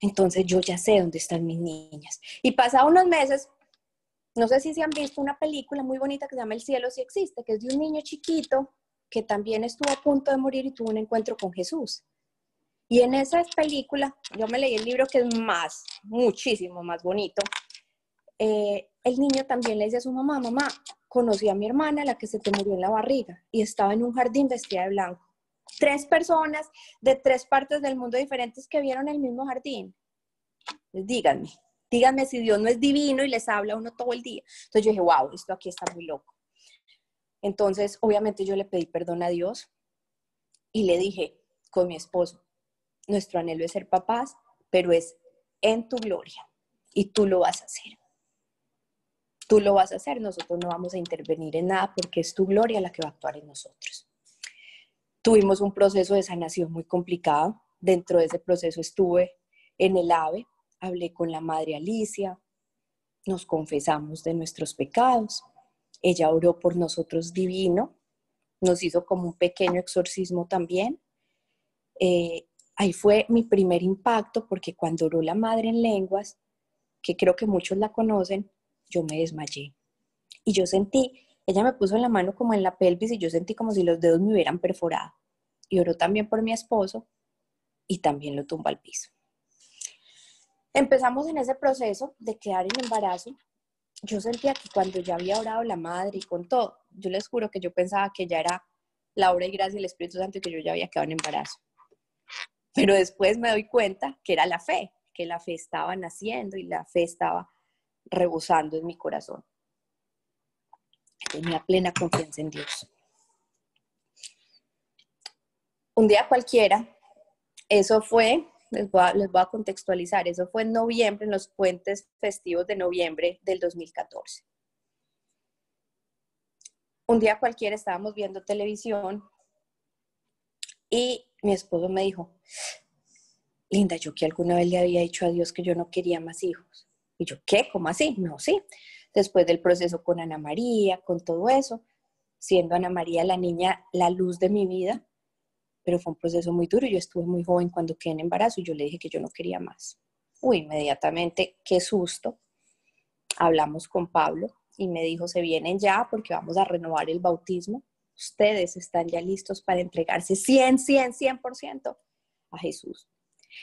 Entonces yo ya sé dónde están mis niñas. Y pasado unos meses, no sé si se han visto una película muy bonita que se llama El cielo si existe, que es de un niño chiquito que también estuvo a punto de morir y tuvo un encuentro con Jesús. Y en esa película, yo me leí el libro que es más, muchísimo más bonito. Eh, el niño también le dice a su mamá, mamá, conocí a mi hermana, la que se te murió en la barriga, y estaba en un jardín vestida de blanco. Tres personas de tres partes del mundo diferentes que vieron el mismo jardín. Pues díganme, díganme si Dios no es divino y les habla a uno todo el día. Entonces yo dije, wow, esto aquí está muy loco. Entonces, obviamente yo le pedí perdón a Dios y le dije con mi esposo, nuestro anhelo es ser papás, pero es en tu gloria y tú lo vas a hacer tú lo vas a hacer, nosotros no vamos a intervenir en nada porque es tu gloria la que va a actuar en nosotros. Tuvimos un proceso de sanación muy complicado. Dentro de ese proceso estuve en el AVE, hablé con la madre Alicia, nos confesamos de nuestros pecados. Ella oró por nosotros divino, nos hizo como un pequeño exorcismo también. Eh, ahí fue mi primer impacto porque cuando oró la madre en lenguas, que creo que muchos la conocen, yo me desmayé. Y yo sentí, ella me puso la mano como en la pelvis y yo sentí como si los dedos me hubieran perforado. Y oró también por mi esposo y también lo tumba al piso. Empezamos en ese proceso de quedar en embarazo. Yo sentía que cuando ya había orado la madre y con todo, yo les juro que yo pensaba que ya era la obra y gracia del Espíritu Santo y que yo ya había quedado en embarazo. Pero después me doy cuenta que era la fe, que la fe estaba naciendo y la fe estaba rebosando en mi corazón. Tenía plena confianza en Dios. Un día cualquiera, eso fue, les voy, a, les voy a contextualizar, eso fue en noviembre, en los puentes festivos de noviembre del 2014. Un día cualquiera estábamos viendo televisión y mi esposo me dijo, Linda, yo que alguna vez le había dicho a Dios que yo no quería más hijos. Y yo, ¿qué? ¿Cómo así? No, sí. Después del proceso con Ana María, con todo eso, siendo Ana María la niña, la luz de mi vida, pero fue un proceso muy duro. Yo estuve muy joven cuando quedé en embarazo y yo le dije que yo no quería más. Uy, inmediatamente, qué susto. Hablamos con Pablo y me dijo, se vienen ya porque vamos a renovar el bautismo. Ustedes están ya listos para entregarse 100, 100, 100% a Jesús.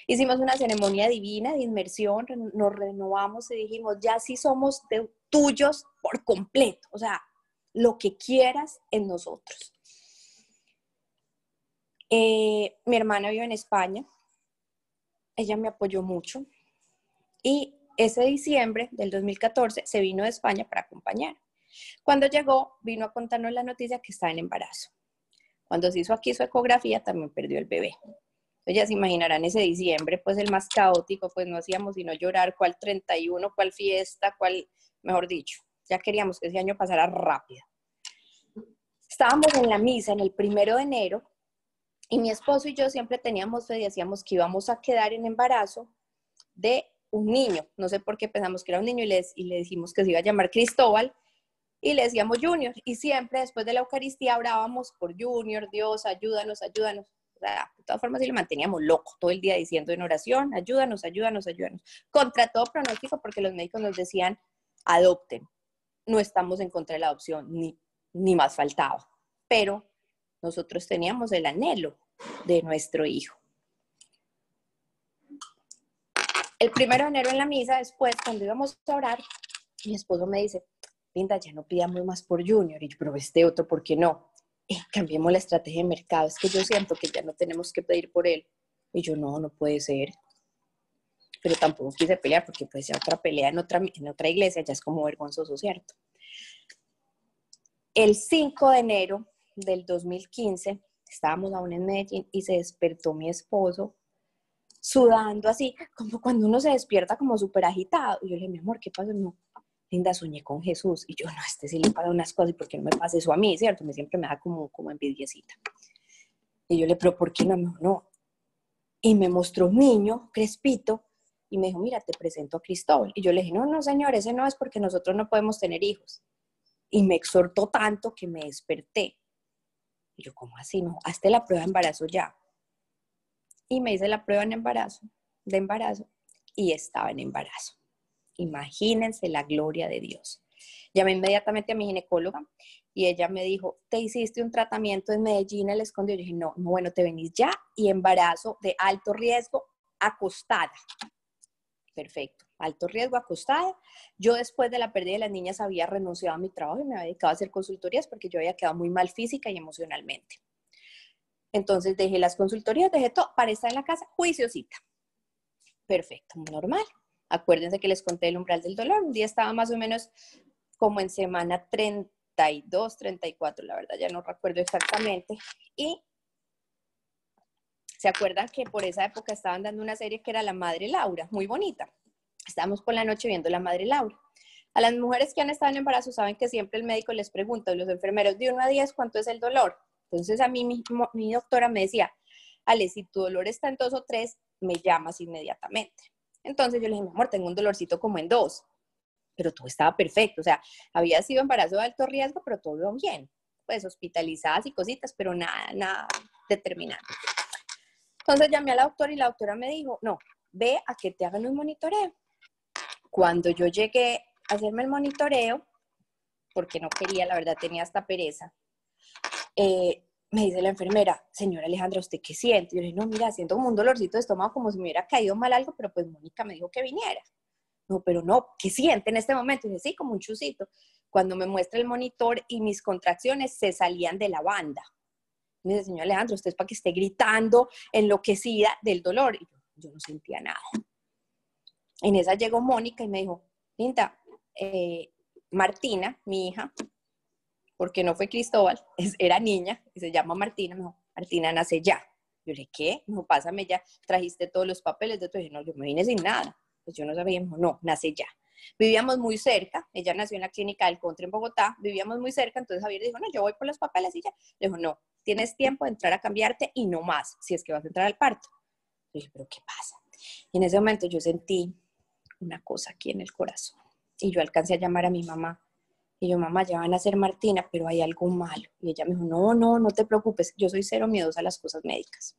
Hicimos una ceremonia divina de inmersión, nos renovamos y dijimos, ya sí somos tuyos por completo, o sea, lo que quieras en nosotros. Eh, mi hermana vive en España, ella me apoyó mucho y ese diciembre del 2014 se vino de España para acompañar. Cuando llegó, vino a contarnos la noticia que estaba en embarazo. Cuando se hizo aquí su ecografía, también perdió el bebé. Entonces ya se imaginarán ese diciembre, pues el más caótico, pues no hacíamos sino llorar cuál 31, cuál fiesta, cuál, mejor dicho, ya queríamos que ese año pasara rápido. Estábamos en la misa en el primero de enero y mi esposo y yo siempre teníamos fe y decíamos que íbamos a quedar en embarazo de un niño. No sé por qué pensamos que era un niño y le, y le dijimos que se iba a llamar Cristóbal y le decíamos Junior. Y siempre después de la Eucaristía orábamos por Junior, Dios, ayúdanos, ayúdanos. De todas formas, sí lo manteníamos loco todo el día diciendo en oración, ayúdanos, ayúdanos, ayúdanos. Contra todo pronóstico, porque los médicos nos decían, adopten. No estamos en contra de la adopción, ni, ni más faltaba. Pero nosotros teníamos el anhelo de nuestro hijo. El primero de enero en la misa, después, cuando íbamos a orar, mi esposo me dice, Linda, ya no pidamos más por Junior. Y yo, pero este otro, ¿por qué no? Eh, cambiemos la estrategia de mercado. Es que yo siento que ya no tenemos que pedir por él. Y yo, no, no puede ser. Pero tampoco quise pelear porque pues ya otra pelea en otra, en otra iglesia ya es como vergonzoso, ¿cierto? El 5 de enero del 2015 estábamos aún en Medellín y se despertó mi esposo sudando así, como cuando uno se despierta como súper agitado. Y yo le dije, mi amor, ¿qué pasó? No, linda, soñé con Jesús. Y yo, no, este sí le pasa unas cosas, ¿y por qué no me pasa eso a mí? ¿Cierto? Me siempre me da como, como envidiecita. Y yo le, pero ¿por qué no? No. Y me mostró un niño, crespito, y me dijo, mira, te presento a Cristóbal. Y yo le dije, no, no, señor, ese no es porque nosotros no podemos tener hijos. Y me exhortó tanto que me desperté. Y yo, ¿cómo así? No, hazte la prueba de embarazo ya. Y me hice la prueba en embarazo, de embarazo, y estaba en embarazo. Imagínense la gloria de Dios. Llamé inmediatamente a mi ginecóloga y ella me dijo, te hiciste un tratamiento en Medellín, el escondido. Yo dije, no, no, bueno, te venís ya y embarazo de alto riesgo acostada. Perfecto, alto riesgo acostada. Yo después de la pérdida de las niñas había renunciado a mi trabajo y me había dedicado a hacer consultorías porque yo había quedado muy mal física y emocionalmente. Entonces dejé las consultorías, dejé todo para estar en la casa, juiciosita. Perfecto, normal. Acuérdense que les conté el umbral del dolor. Un día estaba más o menos como en semana 32, 34, la verdad, ya no recuerdo exactamente. Y se acuerdan que por esa época estaban dando una serie que era La Madre Laura, muy bonita. Estábamos por la noche viendo La Madre Laura. A las mujeres que han estado en embarazo saben que siempre el médico les pregunta, los enfermeros, de 1 a 10, ¿cuánto es el dolor? Entonces a mí mi, mi doctora me decía, Ale, si tu dolor está en 2 o 3, me llamas inmediatamente. Entonces yo le dije, mi amor, tengo un dolorcito como en dos, pero todo estaba perfecto, o sea, había sido embarazo de alto riesgo, pero todo iba bien, pues hospitalizadas y cositas, pero nada, nada determinante. Entonces llamé a la doctora y la doctora me dijo, no, ve a que te hagan un monitoreo. Cuando yo llegué a hacerme el monitoreo, porque no quería, la verdad tenía hasta pereza, eh, me dice la enfermera, señora Alejandra, ¿usted qué siente? Yo le dije, no, mira, siento como un dolorcito de estómago, como si me hubiera caído mal algo, pero pues Mónica me dijo que viniera. No, pero no, ¿qué siente en este momento? Y dije, sí, como un chusito. Cuando me muestra el monitor y mis contracciones se salían de la banda. Me dice, señora Alejandra, usted es para que esté gritando enloquecida del dolor. Y yo, no sentía nada. En esa llegó Mónica y me dijo, Linda, eh, Martina, mi hija, porque no fue Cristóbal, era niña y se llama Martina, me dijo, Martina nace ya. Yo le dije, ¿qué? No, pásame ya, trajiste todos los papeles de no, yo me vine sin nada. Pues yo no sabía, no, nace ya. Vivíamos muy cerca, ella nació en la clínica del Contra en Bogotá, vivíamos muy cerca, entonces Javier dijo, no, yo voy por los papeles y ya. Le dijo, no, tienes tiempo de entrar a cambiarte y no más, si es que vas a entrar al parto. Yo dije, pero ¿qué pasa? Y en ese momento yo sentí una cosa aquí en el corazón y yo alcancé a llamar a mi mamá y yo, mamá, ya van a ser Martina, pero hay algo malo. Y ella me dijo, no, no, no te preocupes, yo soy cero miedosa a las cosas médicas.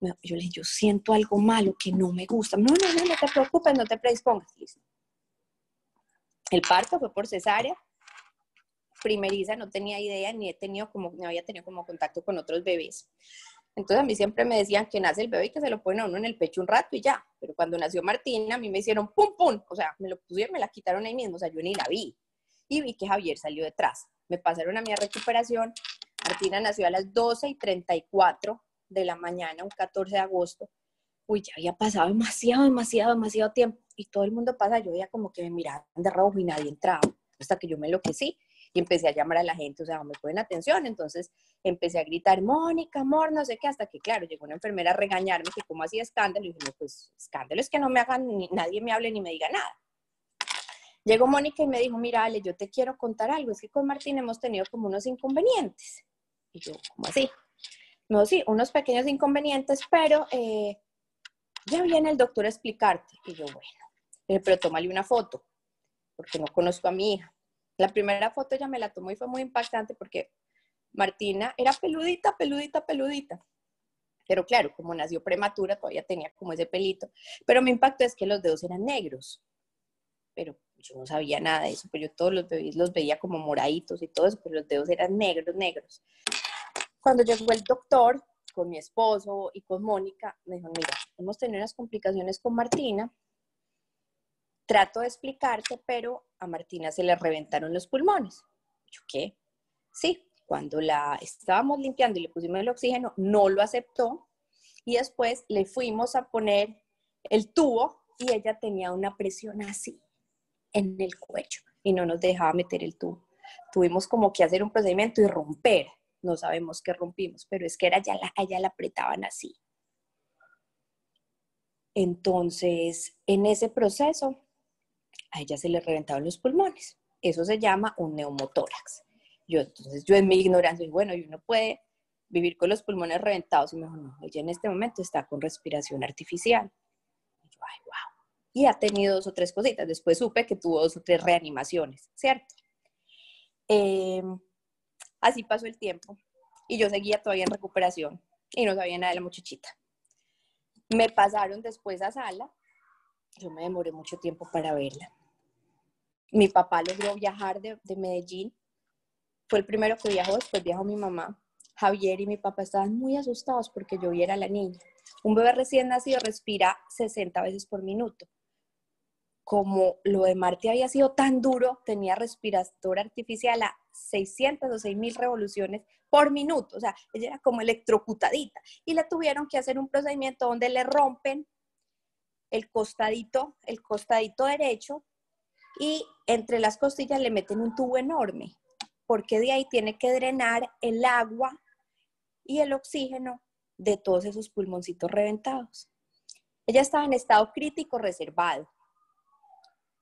Yo le dije, yo siento algo malo que no me gusta. No, no, no, no te preocupes, no te predispongas. El parto fue por cesárea. Primeriza, no tenía idea, ni he tenido como, no había tenido como contacto con otros bebés. Entonces a mí siempre me decían que nace el bebé y que se lo ponen a uno en el pecho un rato y ya. Pero cuando nació Martina, a mí me hicieron pum, pum. O sea, me lo pusieron, me la quitaron ahí mismo. O sea, yo ni la vi y vi que Javier salió detrás. Me pasaron a mi recuperación. Martina nació a las 12 y 34 de la mañana, un 14 de agosto. Uy, ya había pasado demasiado, demasiado, demasiado tiempo. Y todo el mundo pasa, yo veía como que me miraban de rojo y nadie entraba. Hasta que yo me enloquecí y empecé a llamar a la gente, o sea, me ponen atención. Entonces empecé a gritar, Mónica, amor, no sé qué, hasta que, claro, llegó una enfermera a regañarme que como hacía escándalo. Y dije, no, pues escándalo es que no me hagan, ni, nadie me hable ni me diga nada. Llegó Mónica y me dijo, mira, Ale, yo te quiero contar algo, es que con Martín hemos tenido como unos inconvenientes. Y yo, ¿cómo así? No, sí, unos pequeños inconvenientes, pero eh, ya viene el doctor a explicarte. Y yo, bueno, pero tómale una foto, porque no conozco a mi hija. La primera foto ya me la tomó y fue muy impactante porque Martina era peludita, peludita, peludita. Pero claro, como nació prematura, todavía tenía como ese pelito. Pero me impactó es que los dedos eran negros. Pero yo no sabía nada de eso, pero yo todos los bebés los veía como moraditos y todo eso, pero los dedos eran negros, negros. Cuando llegó el doctor con mi esposo y con Mónica, me dijo, mira, hemos tenido unas complicaciones con Martina, trato de explicarte, pero a Martina se le reventaron los pulmones. ¿Yo qué? Sí, cuando la estábamos limpiando y le pusimos el oxígeno, no lo aceptó y después le fuimos a poner el tubo y ella tenía una presión así en el cuello y no nos dejaba meter el tubo. Tuvimos como que hacer un procedimiento y romper. No sabemos qué rompimos, pero es que era ya la, apretaban así. Entonces, en ese proceso, a ella se le reventaron los pulmones. Eso se llama un neumotórax. Yo, entonces, yo en mi ignorancia, bueno, y uno puede vivir con los pulmones reventados. Y me dijo, no, ella en este momento está con respiración artificial. Y yo, ay, wow. Y ha tenido dos o tres cositas. Después supe que tuvo dos o tres reanimaciones, ¿cierto? Em, así pasó el tiempo. Y yo seguía todavía en recuperación y no sabía nada de la muchachita. Me pasaron después a sala. Yo me demoré mucho tiempo para verla. Mi papá logró viajar de, de Medellín fue el primero que viajó, después viajó mi mamá. Javier y mi papá estaban muy asustados porque yo viera a la niña. Un bebé recién nacido respira 60 veces por minuto. Como lo de Marte había sido tan duro, tenía respirador artificial a 600 o 6000 revoluciones por minuto. O sea, ella era como electrocutadita. Y le tuvieron que hacer un procedimiento donde le rompen el costadito, el costadito derecho, y entre las costillas le meten un tubo enorme porque de ahí tiene que drenar el agua y el oxígeno de todos esos pulmoncitos reventados. Ella estaba en estado crítico reservado.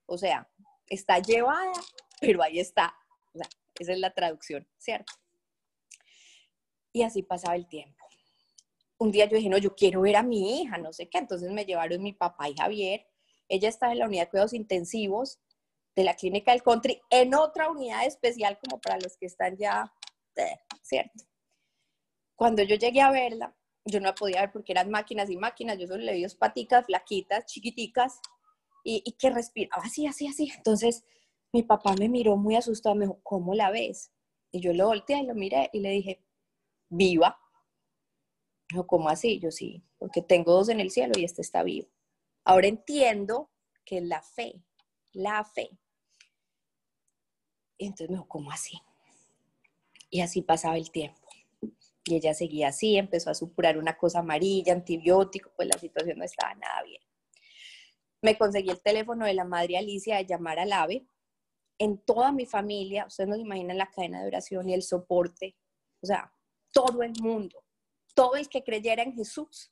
O sea, está llevada, pero ahí está. esa es la traducción, ¿cierto? Y así pasaba el tiempo. Un día yo dije, no, yo quiero ver a mi hija, no sé qué. Entonces me llevaron mi papá y Javier. Ella estaba en la unidad de cuidados intensivos de la clínica del country en otra unidad especial como para los que están ya, eh, ¿cierto? Cuando yo llegué a verla, yo no la podía ver porque eran máquinas y máquinas, yo solo le vi dos paticas flaquitas, chiquiticas, y, que respiraba así, así, así. Entonces mi papá me miró muy asustado, me dijo, ¿cómo la ves? Y yo lo volteé y lo miré y le dije, viva. Dijo, ¿cómo así? Yo sí, porque tengo dos en el cielo y este está vivo. Ahora entiendo que la fe, la fe y entonces me dijo, ¿cómo así? Y así pasaba el tiempo. Y ella seguía así, empezó a supurar una cosa amarilla, antibiótico, pues la situación no estaba nada bien. Me conseguí el teléfono de la madre Alicia de llamar al AVE. En toda mi familia, ustedes no se imaginan la cadena de oración y el soporte, o sea, todo el mundo, todo el que creyera en Jesús,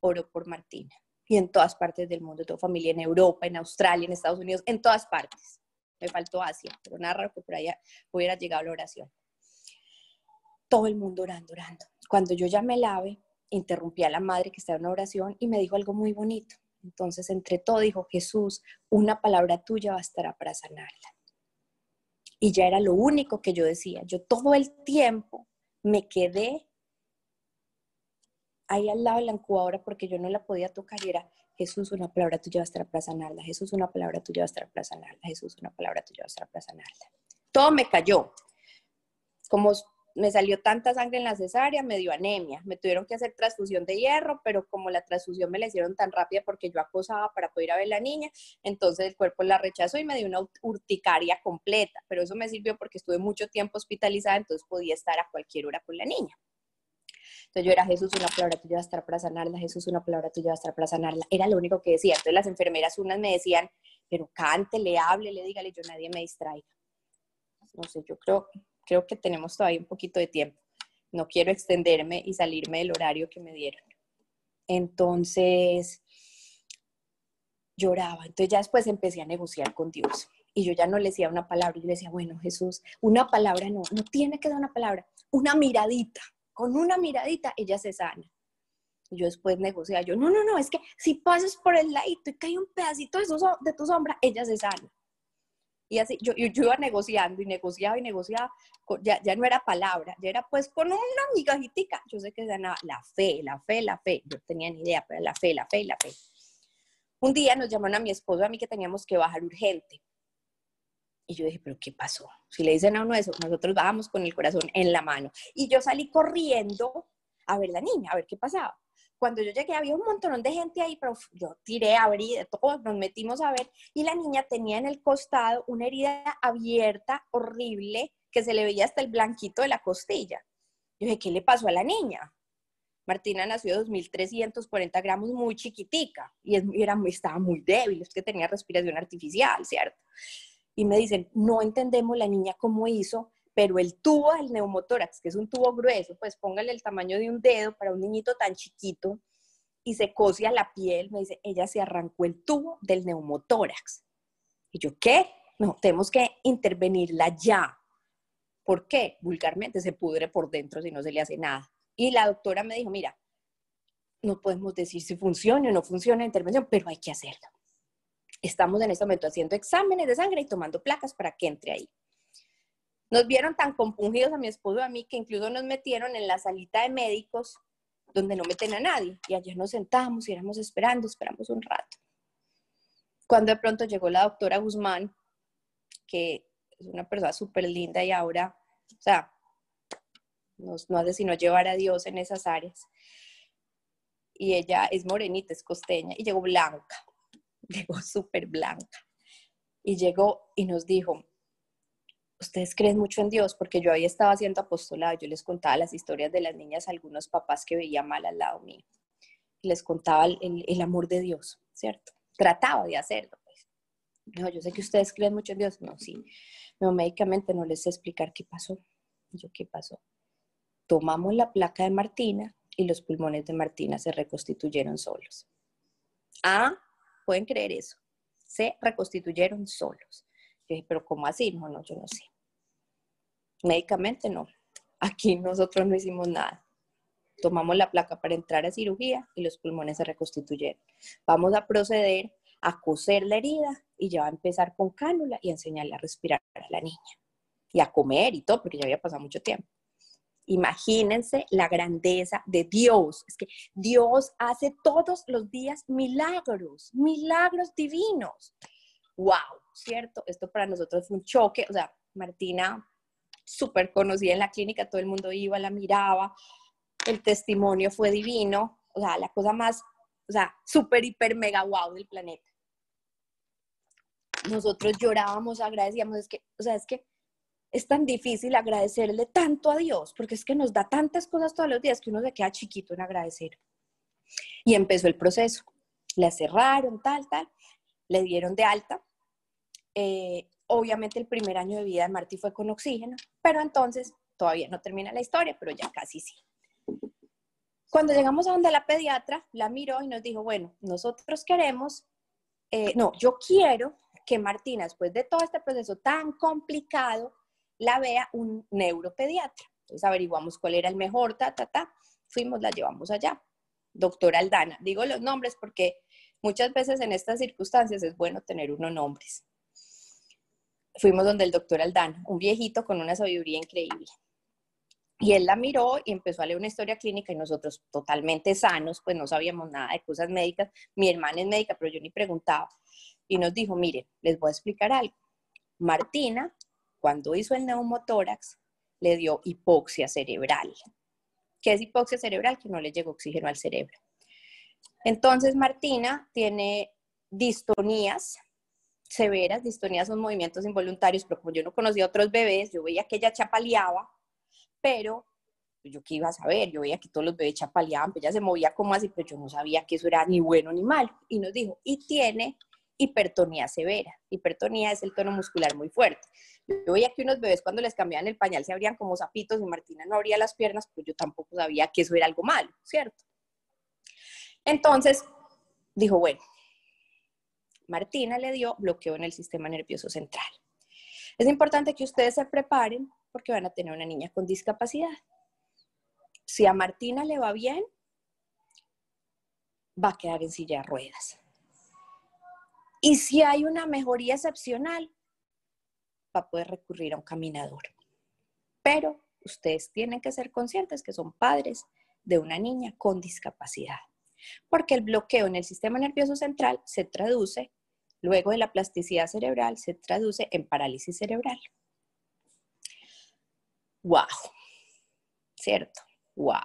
oró por Martina. Y en todas partes del mundo, toda familia, en Europa, en Australia, en Estados Unidos, en todas partes me faltó Asia, pero nada raro que por allá hubiera llegado la oración. Todo el mundo orando, orando. Cuando yo llamé el ave, interrumpí a la madre que estaba en oración y me dijo algo muy bonito. Entonces, entre todo, dijo Jesús, una palabra tuya bastará para sanarla. Y ya era lo único que yo decía. Yo todo el tiempo me quedé ahí al lado de la incubadora porque yo no la podía tocar y era, Jesús, una palabra tuya estar para sanarla. Jesús, una palabra tuya estar para sanarla. Jesús, una palabra tuya estar para sanarla. Todo me cayó. Como me salió tanta sangre en la cesárea, me dio anemia. Me tuvieron que hacer transfusión de hierro, pero como la transfusión me la hicieron tan rápida porque yo acosaba para poder ir a ver la niña, entonces el cuerpo la rechazó y me dio una urticaria completa. Pero eso me sirvió porque estuve mucho tiempo hospitalizada, entonces podía estar a cualquier hora con la niña. Entonces yo era Jesús, una palabra tuya va a estar para sanarla, Jesús, una palabra tuya va a estar para sanarla. Era lo único que decía. Entonces las enfermeras unas me decían, pero cántele, háblele, dígale, yo nadie me distraiga. No sé, yo creo, creo que tenemos todavía un poquito de tiempo. No quiero extenderme y salirme del horario que me dieron. Entonces, lloraba. Entonces ya después empecé a negociar con Dios. Y yo ya no le decía una palabra, yo le decía, bueno, Jesús, una palabra no, no tiene que dar una palabra, una miradita, con una miradita ella se sana. Y yo después negociaba, yo, no, no, no, es que si pasas por el ladito y cae un pedacito de, de tu sombra, ella se sana. Y así, yo, yo, iba negociando y negociaba y negociaba, ya, ya no era palabra, ya era pues con una migajitica. Yo sé que era la fe, la fe, la fe. Yo tenía ni idea, pero la fe, la fe, la fe. Un día nos llamaron a mi esposo a mí que teníamos que bajar urgente. Y yo dije, ¿pero qué pasó? Si le dicen a uno eso, nosotros bajamos con el corazón en la mano. Y yo salí corriendo a ver la niña, a ver qué pasaba. Cuando yo llegué había un montón de gente ahí, pero yo tiré, abrí, de todo, nos metimos a ver y la niña tenía en el costado una herida abierta, horrible, que se le veía hasta el blanquito de la costilla. Yo dije, ¿qué le pasó a la niña? Martina nació de 2.340 gramos, muy chiquitica, y era, estaba muy débil, es que tenía respiración artificial, ¿cierto? y me dicen, no entendemos la niña cómo hizo, pero el tubo del neumotórax, que es un tubo grueso, pues póngale el tamaño de un dedo para un niñito tan chiquito y se cose a la piel, me dice, ella se arrancó el tubo del neumotórax. Y yo, ¿qué? No, tenemos que intervenirla ya. ¿Por qué? Vulgarmente se pudre por dentro si no se le hace nada. Y la doctora me dijo, mira, no podemos decir si funciona o no funciona la intervención, pero hay que hacerlo. Estamos en este momento haciendo exámenes de sangre y tomando placas para que entre ahí. Nos vieron tan compungidos a mi esposo y a mí que incluso nos metieron en la salita de médicos donde no meten a nadie. Y ayer nos sentamos y éramos esperando, esperamos un rato. Cuando de pronto llegó la doctora Guzmán, que es una persona súper linda y ahora, o sea, no hace sino llevar a Dios en esas áreas. Y ella es morenita, es costeña, y llegó blanca llegó súper blanca. Y llegó y nos dijo, ustedes creen mucho en Dios, porque yo ahí estaba haciendo apostolado, yo les contaba las historias de las niñas a algunos papás que veía mal al lado mío. les contaba el, amor de Dios, ¿cierto? Trataba de hacerlo. Pues. No, yo sé que ustedes creen mucho en Dios. No, sí. No, médicamente no les sé qué pasó. Yo, ¿qué pasó? Tomamos la placa de Martina y los pulmones de Martina se reconstituyeron solos. Ah, ¿Pueden creer eso? Se reconstituyeron solos. Pero ¿cómo así? No, no, yo no sé. Médicamente no. Aquí nosotros no hicimos nada. Tomamos la placa para entrar a cirugía y los pulmones se reconstituyeron. Vamos a proceder a coser la herida y ya va a empezar con cánula y enseñarle a respirar a la niña. Y a comer y todo, porque ya había pasado mucho tiempo. Imagínense la grandeza de Dios. Es que Dios hace todos los días milagros, milagros divinos. ¡Wow! ¿Cierto? Esto para nosotros fue un choque. O sea, Martina, súper conocida en la clínica, todo el mundo iba, la miraba. El testimonio fue divino. O sea, la cosa más, o sea, súper, hiper, mega wow del planeta. Nosotros llorábamos, agradecíamos. Es que, o sea, es que es tan difícil agradecerle tanto a Dios, porque es que nos da tantas cosas todos los días que uno se queda chiquito en agradecer. Y empezó el proceso. Le cerraron, tal, tal, le dieron de alta. Eh, obviamente el primer año de vida de Marty fue con oxígeno, pero entonces todavía no termina la historia, pero ya casi sí. Cuando llegamos a donde la pediatra, la miró y nos dijo, bueno, nosotros queremos, eh, no, yo quiero que Martina, después de todo este proceso tan complicado, la vea un neuropediatra. Entonces averiguamos cuál era el mejor, ta, ta, ta. Fuimos, la llevamos allá. Doctora Aldana. Digo los nombres porque muchas veces en estas circunstancias es bueno tener unos nombres. Fuimos donde el doctor Aldana, un viejito con una sabiduría increíble. Y él la miró y empezó a leer una historia clínica y nosotros totalmente sanos, pues no sabíamos nada de cosas médicas. Mi hermana es médica, pero yo ni preguntaba. Y nos dijo, mire, les voy a explicar algo. Martina cuando hizo el neumotórax, le dio hipoxia cerebral. ¿Qué es hipoxia cerebral? Que no le llegó oxígeno al cerebro. Entonces, Martina tiene distonías severas. Distonías son movimientos involuntarios, pero como yo no conocía otros bebés, yo veía que ella chapaleaba, pero yo qué iba a saber, yo veía que todos los bebés chapaleaban, pues ella se movía como así, pero yo no sabía que eso era ni bueno ni malo. Y nos dijo, y tiene hipertonía severa. Hipertonía es el tono muscular muy fuerte. Yo veía que unos bebés cuando les cambiaban el pañal se abrían como zapitos y Martina no abría las piernas, pues yo tampoco sabía que eso era algo malo, ¿cierto? Entonces, dijo, bueno, Martina le dio bloqueo en el sistema nervioso central. Es importante que ustedes se preparen porque van a tener una niña con discapacidad. Si a Martina le va bien, va a quedar en silla de ruedas. Y si hay una mejoría excepcional, va a poder recurrir a un caminador. Pero ustedes tienen que ser conscientes que son padres de una niña con discapacidad, porque el bloqueo en el sistema nervioso central se traduce, luego de la plasticidad cerebral, se traduce en parálisis cerebral. ¡Wow! ¿Cierto? ¡Wow!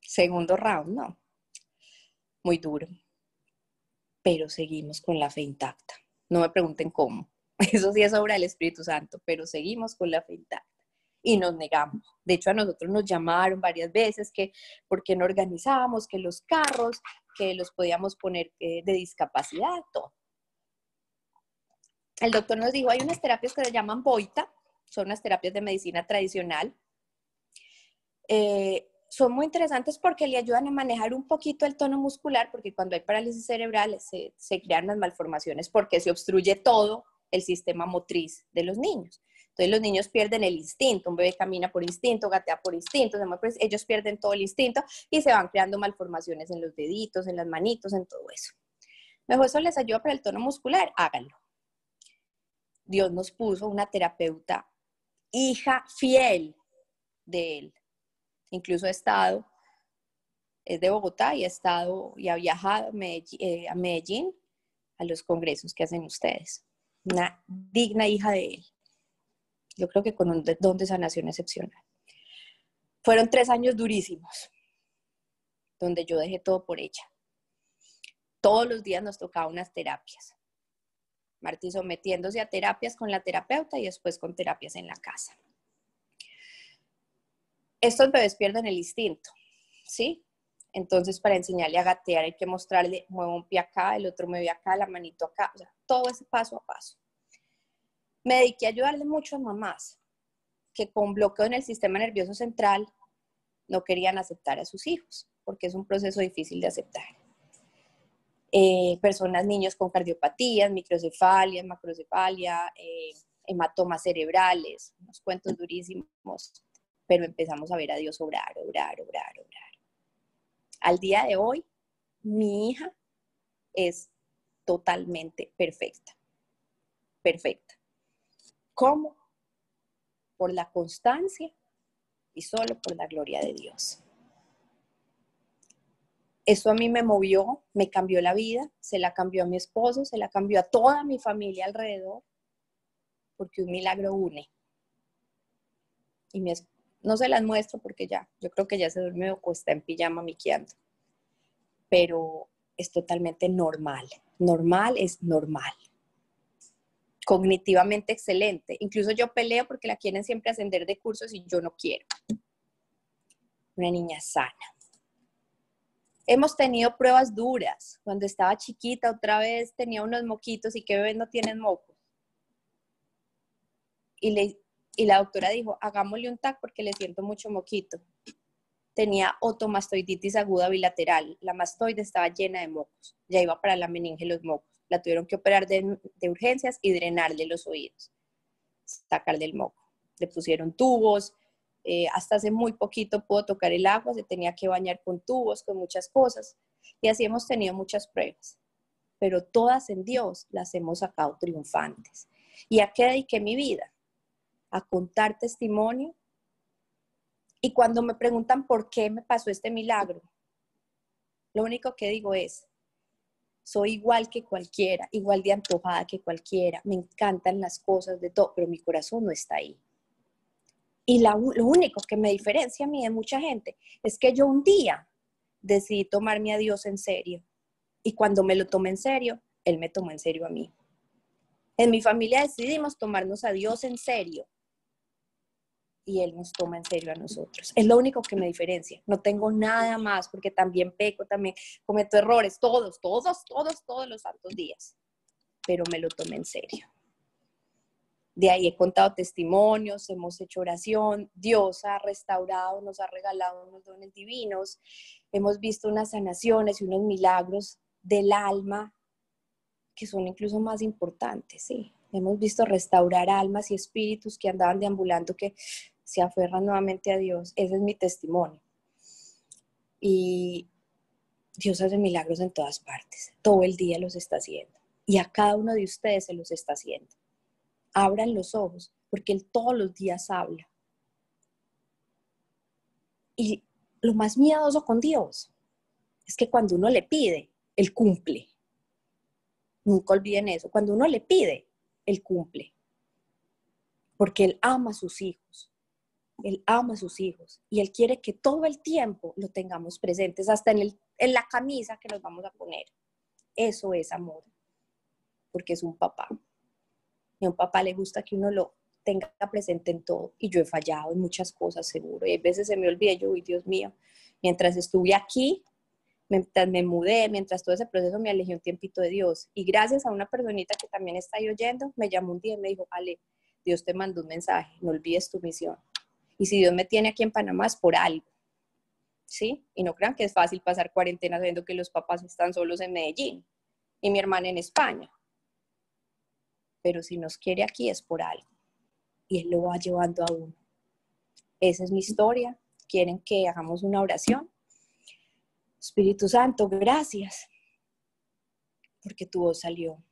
Segundo round, ¿no? Muy duro. Pero seguimos con la fe intacta. No me pregunten cómo. Eso sí es obra del Espíritu Santo, pero seguimos con la fe intacta y nos negamos. De hecho, a nosotros nos llamaron varias veces que por qué no organizábamos, que los carros, que los podíamos poner eh, de discapacidad, todo. El doctor nos dijo, hay unas terapias que se llaman Boita, son unas terapias de medicina tradicional. Eh, son muy interesantes porque le ayudan a manejar un poquito el tono muscular, porque cuando hay parálisis cerebral se, se crean las malformaciones porque se obstruye todo el sistema motriz de los niños. Entonces los niños pierden el instinto, un bebé camina por instinto, gatea por instinto, ellos pierden todo el instinto y se van creando malformaciones en los deditos, en las manitos, en todo eso. Mejor eso les ayuda para el tono muscular, háganlo. Dios nos puso una terapeuta, hija fiel de él. Incluso ha estado, es de Bogotá y ha estado y ha viajado a Medellín, eh, a, Medellín, a los congresos que hacen ustedes. Una digna hija de él. Yo creo que con un don de sanación excepcional. Fueron tres años durísimos, donde yo dejé todo por ella. Todos los días nos tocaba unas terapias. Martí sometiéndose a terapias con la terapeuta y después con terapias en la casa. Estos bebés pierden el instinto, ¿sí? Entonces, para enseñarle a gatear hay que mostrarle, muevo un pie acá, el otro mueve acá, la manito acá, o sea, todo ese paso a paso me dediqué a ayudarle mucho a mamás que con bloqueo en el sistema nervioso central no querían aceptar a sus hijos, porque es un proceso difícil de aceptar. Eh, personas, niños con cardiopatías, microcefalia, macrocefalia, eh, hematomas cerebrales, unos cuentos durísimos, pero empezamos a ver a Dios obrar, obrar, obrar, obrar. Al día de hoy, mi hija es totalmente perfecta, perfecta. ¿Cómo? Por la constancia y solo por la gloria de Dios. Eso a mí me movió, me cambió la vida, se la cambió a mi esposo, se la cambió a toda mi familia alrededor, porque un milagro une. Y no se las muestro porque ya, yo creo que ya se durmió o está en pijama miqueando. Pero es totalmente normal. Normal es normal cognitivamente excelente. Incluso yo peleo porque la quieren siempre ascender de cursos y yo no quiero. Una niña sana. Hemos tenido pruebas duras. Cuando estaba chiquita, otra vez tenía unos moquitos y que bebés no tienen mocos. Y, y la doctora dijo, hagámosle un TAC porque le siento mucho moquito. Tenía otomastoiditis aguda bilateral. La mastoide estaba llena de mocos. Ya iba para la meninge los mocos la tuvieron que operar de, urgencias y drenarle los oídos, sacar del moco. Le pusieron tubos, eh, hasta hace muy poquito pudo tocar el agua, se tenía que bañar con tubos, con muchas cosas. Y así hemos tenido muchas pruebas, pero todas en Dios las hemos sacado triunfantes. ¿Y a qué dediqué mi vida? A contar testimonio. Y cuando me preguntan por qué me pasó este milagro, lo único que digo es, soy igual que cualquiera, igual de antojada que cualquiera, me encantan las cosas de todo, pero mi corazón no está ahí. Y lo único que me diferencia a mí de mucha gente es que yo un día decidí tomarme a Dios en serio. Y cuando me lo tomé en serio, Él me tomó en serio a mí. En mi familia decidimos tomarnos a Dios en serio y Él nos toma en serio a nosotros. Es lo único que me diferencia. No tengo nada más porque también peco, también cometo errores, todos, todos, todos, todos los santos días. Pero me lo tomé en serio. De ahí he contado testimonios, hemos hecho oración, Dios ha restaurado, nos ha regalado unos dones divinos, hemos visto unas sanaciones y unos milagros del alma que son incluso más importantes, sí. Hemos visto restaurar almas y espíritus que andaban deambulando, que se aferran nuevamente a Dios. Ese es mi testimonio. Y Dios hace milagros en todas partes. Todo el día los está haciendo. Y a cada uno de ustedes se los está haciendo. Abran los ojos, porque Él todos los días habla. Y lo más miedoso con Dios es que cuando uno le pide, Él cumple. Nunca olviden eso. Cuando uno le pide, Él cumple. Porque Él ama a sus hijos. Él ama a sus hijos. Y Él quiere que todo el tiempo lo tengamos presentes, hasta en, el, en la camisa que nos vamos a poner. Eso es amor. Porque es un papá. Y a un papá le gusta que uno lo tenga presente en todo. Y yo he fallado en muchas cosas, seguro. Y a veces se me olvida, yo, uy, Dios mío, mientras estuve aquí, mientras me mudé, mientras todo ese proceso me alejé un tiempito de Dios. Y gracias a una personita que también está ahí oyendo, me llamó un día y me dijo, Ale, Dios te mandó un mensaje, no olvides tu misión. Y si Dios me tiene aquí en Panamá es por algo. ¿Sí? Y no crean que es fácil pasar cuarentena sabiendo que los papás están solos en Medellín y mi hermana en España. Pero si nos quiere aquí es por algo y Él lo va llevando a uno. Esa es mi historia. ¿Quieren que hagamos una oración? Espíritu Santo, gracias porque tu voz salió.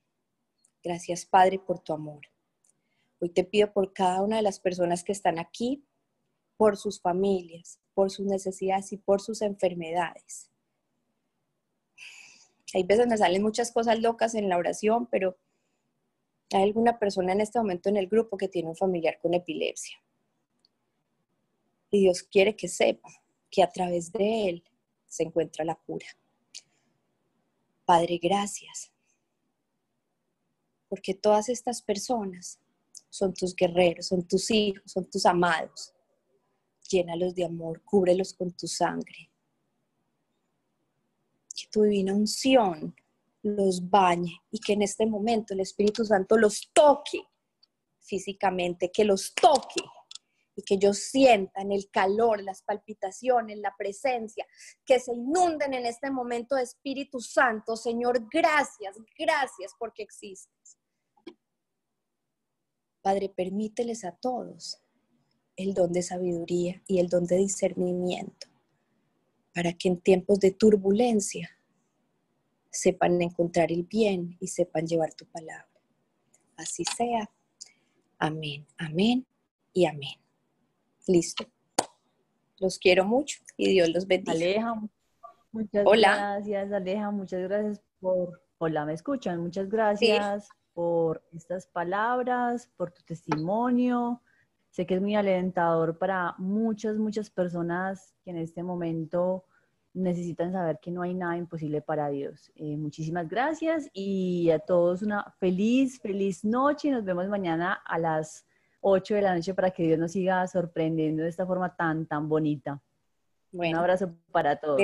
Gracias, Padre, por tu amor. Hoy te pido por cada una de las personas que están aquí, por sus familias, por sus necesidades y por sus enfermedades. Hay veces me salen muchas cosas locas en la oración, pero hay alguna persona en este momento en el grupo que tiene un familiar con epilepsia. Y Dios quiere que sepa que a través de él se encuentra la cura. Padre, gracias. Porque todas estas personas son tus guerreros, son tus hijos, son tus amados. Llénalos de amor, cúbrelos con tu sangre. Que tu divina unción los bañe y que en este momento el Espíritu Santo los toque físicamente, que los toque y que ellos sientan el calor, las palpitaciones, la presencia, que se inunden en este momento de Espíritu Santo. Señor, gracias, gracias porque existes. Padre, permíteles a todos el don de sabiduría y el don de discernimiento para que en tiempos de turbulencia sepan encontrar el bien y sepan llevar tu palabra. Así sea. Amén, amén y amén. Listo. Los quiero mucho y Dios los bendiga. Aleja, muchas gracias, Aleja, muchas gracias por, hola, me escuchan, muchas gracias por estas palabras, por tu testimonio. Sé que es muy alentador para muchas, muchas personas que en este momento necesitan saber que no hay nada imposible para Dios. Eh, muchísimas gracias y a todos una feliz, feliz noche. Nos vemos mañana a las 8 de la noche para que Dios nos siga sorprendiendo de esta forma tan, tan bonita. Un abrazo para todos.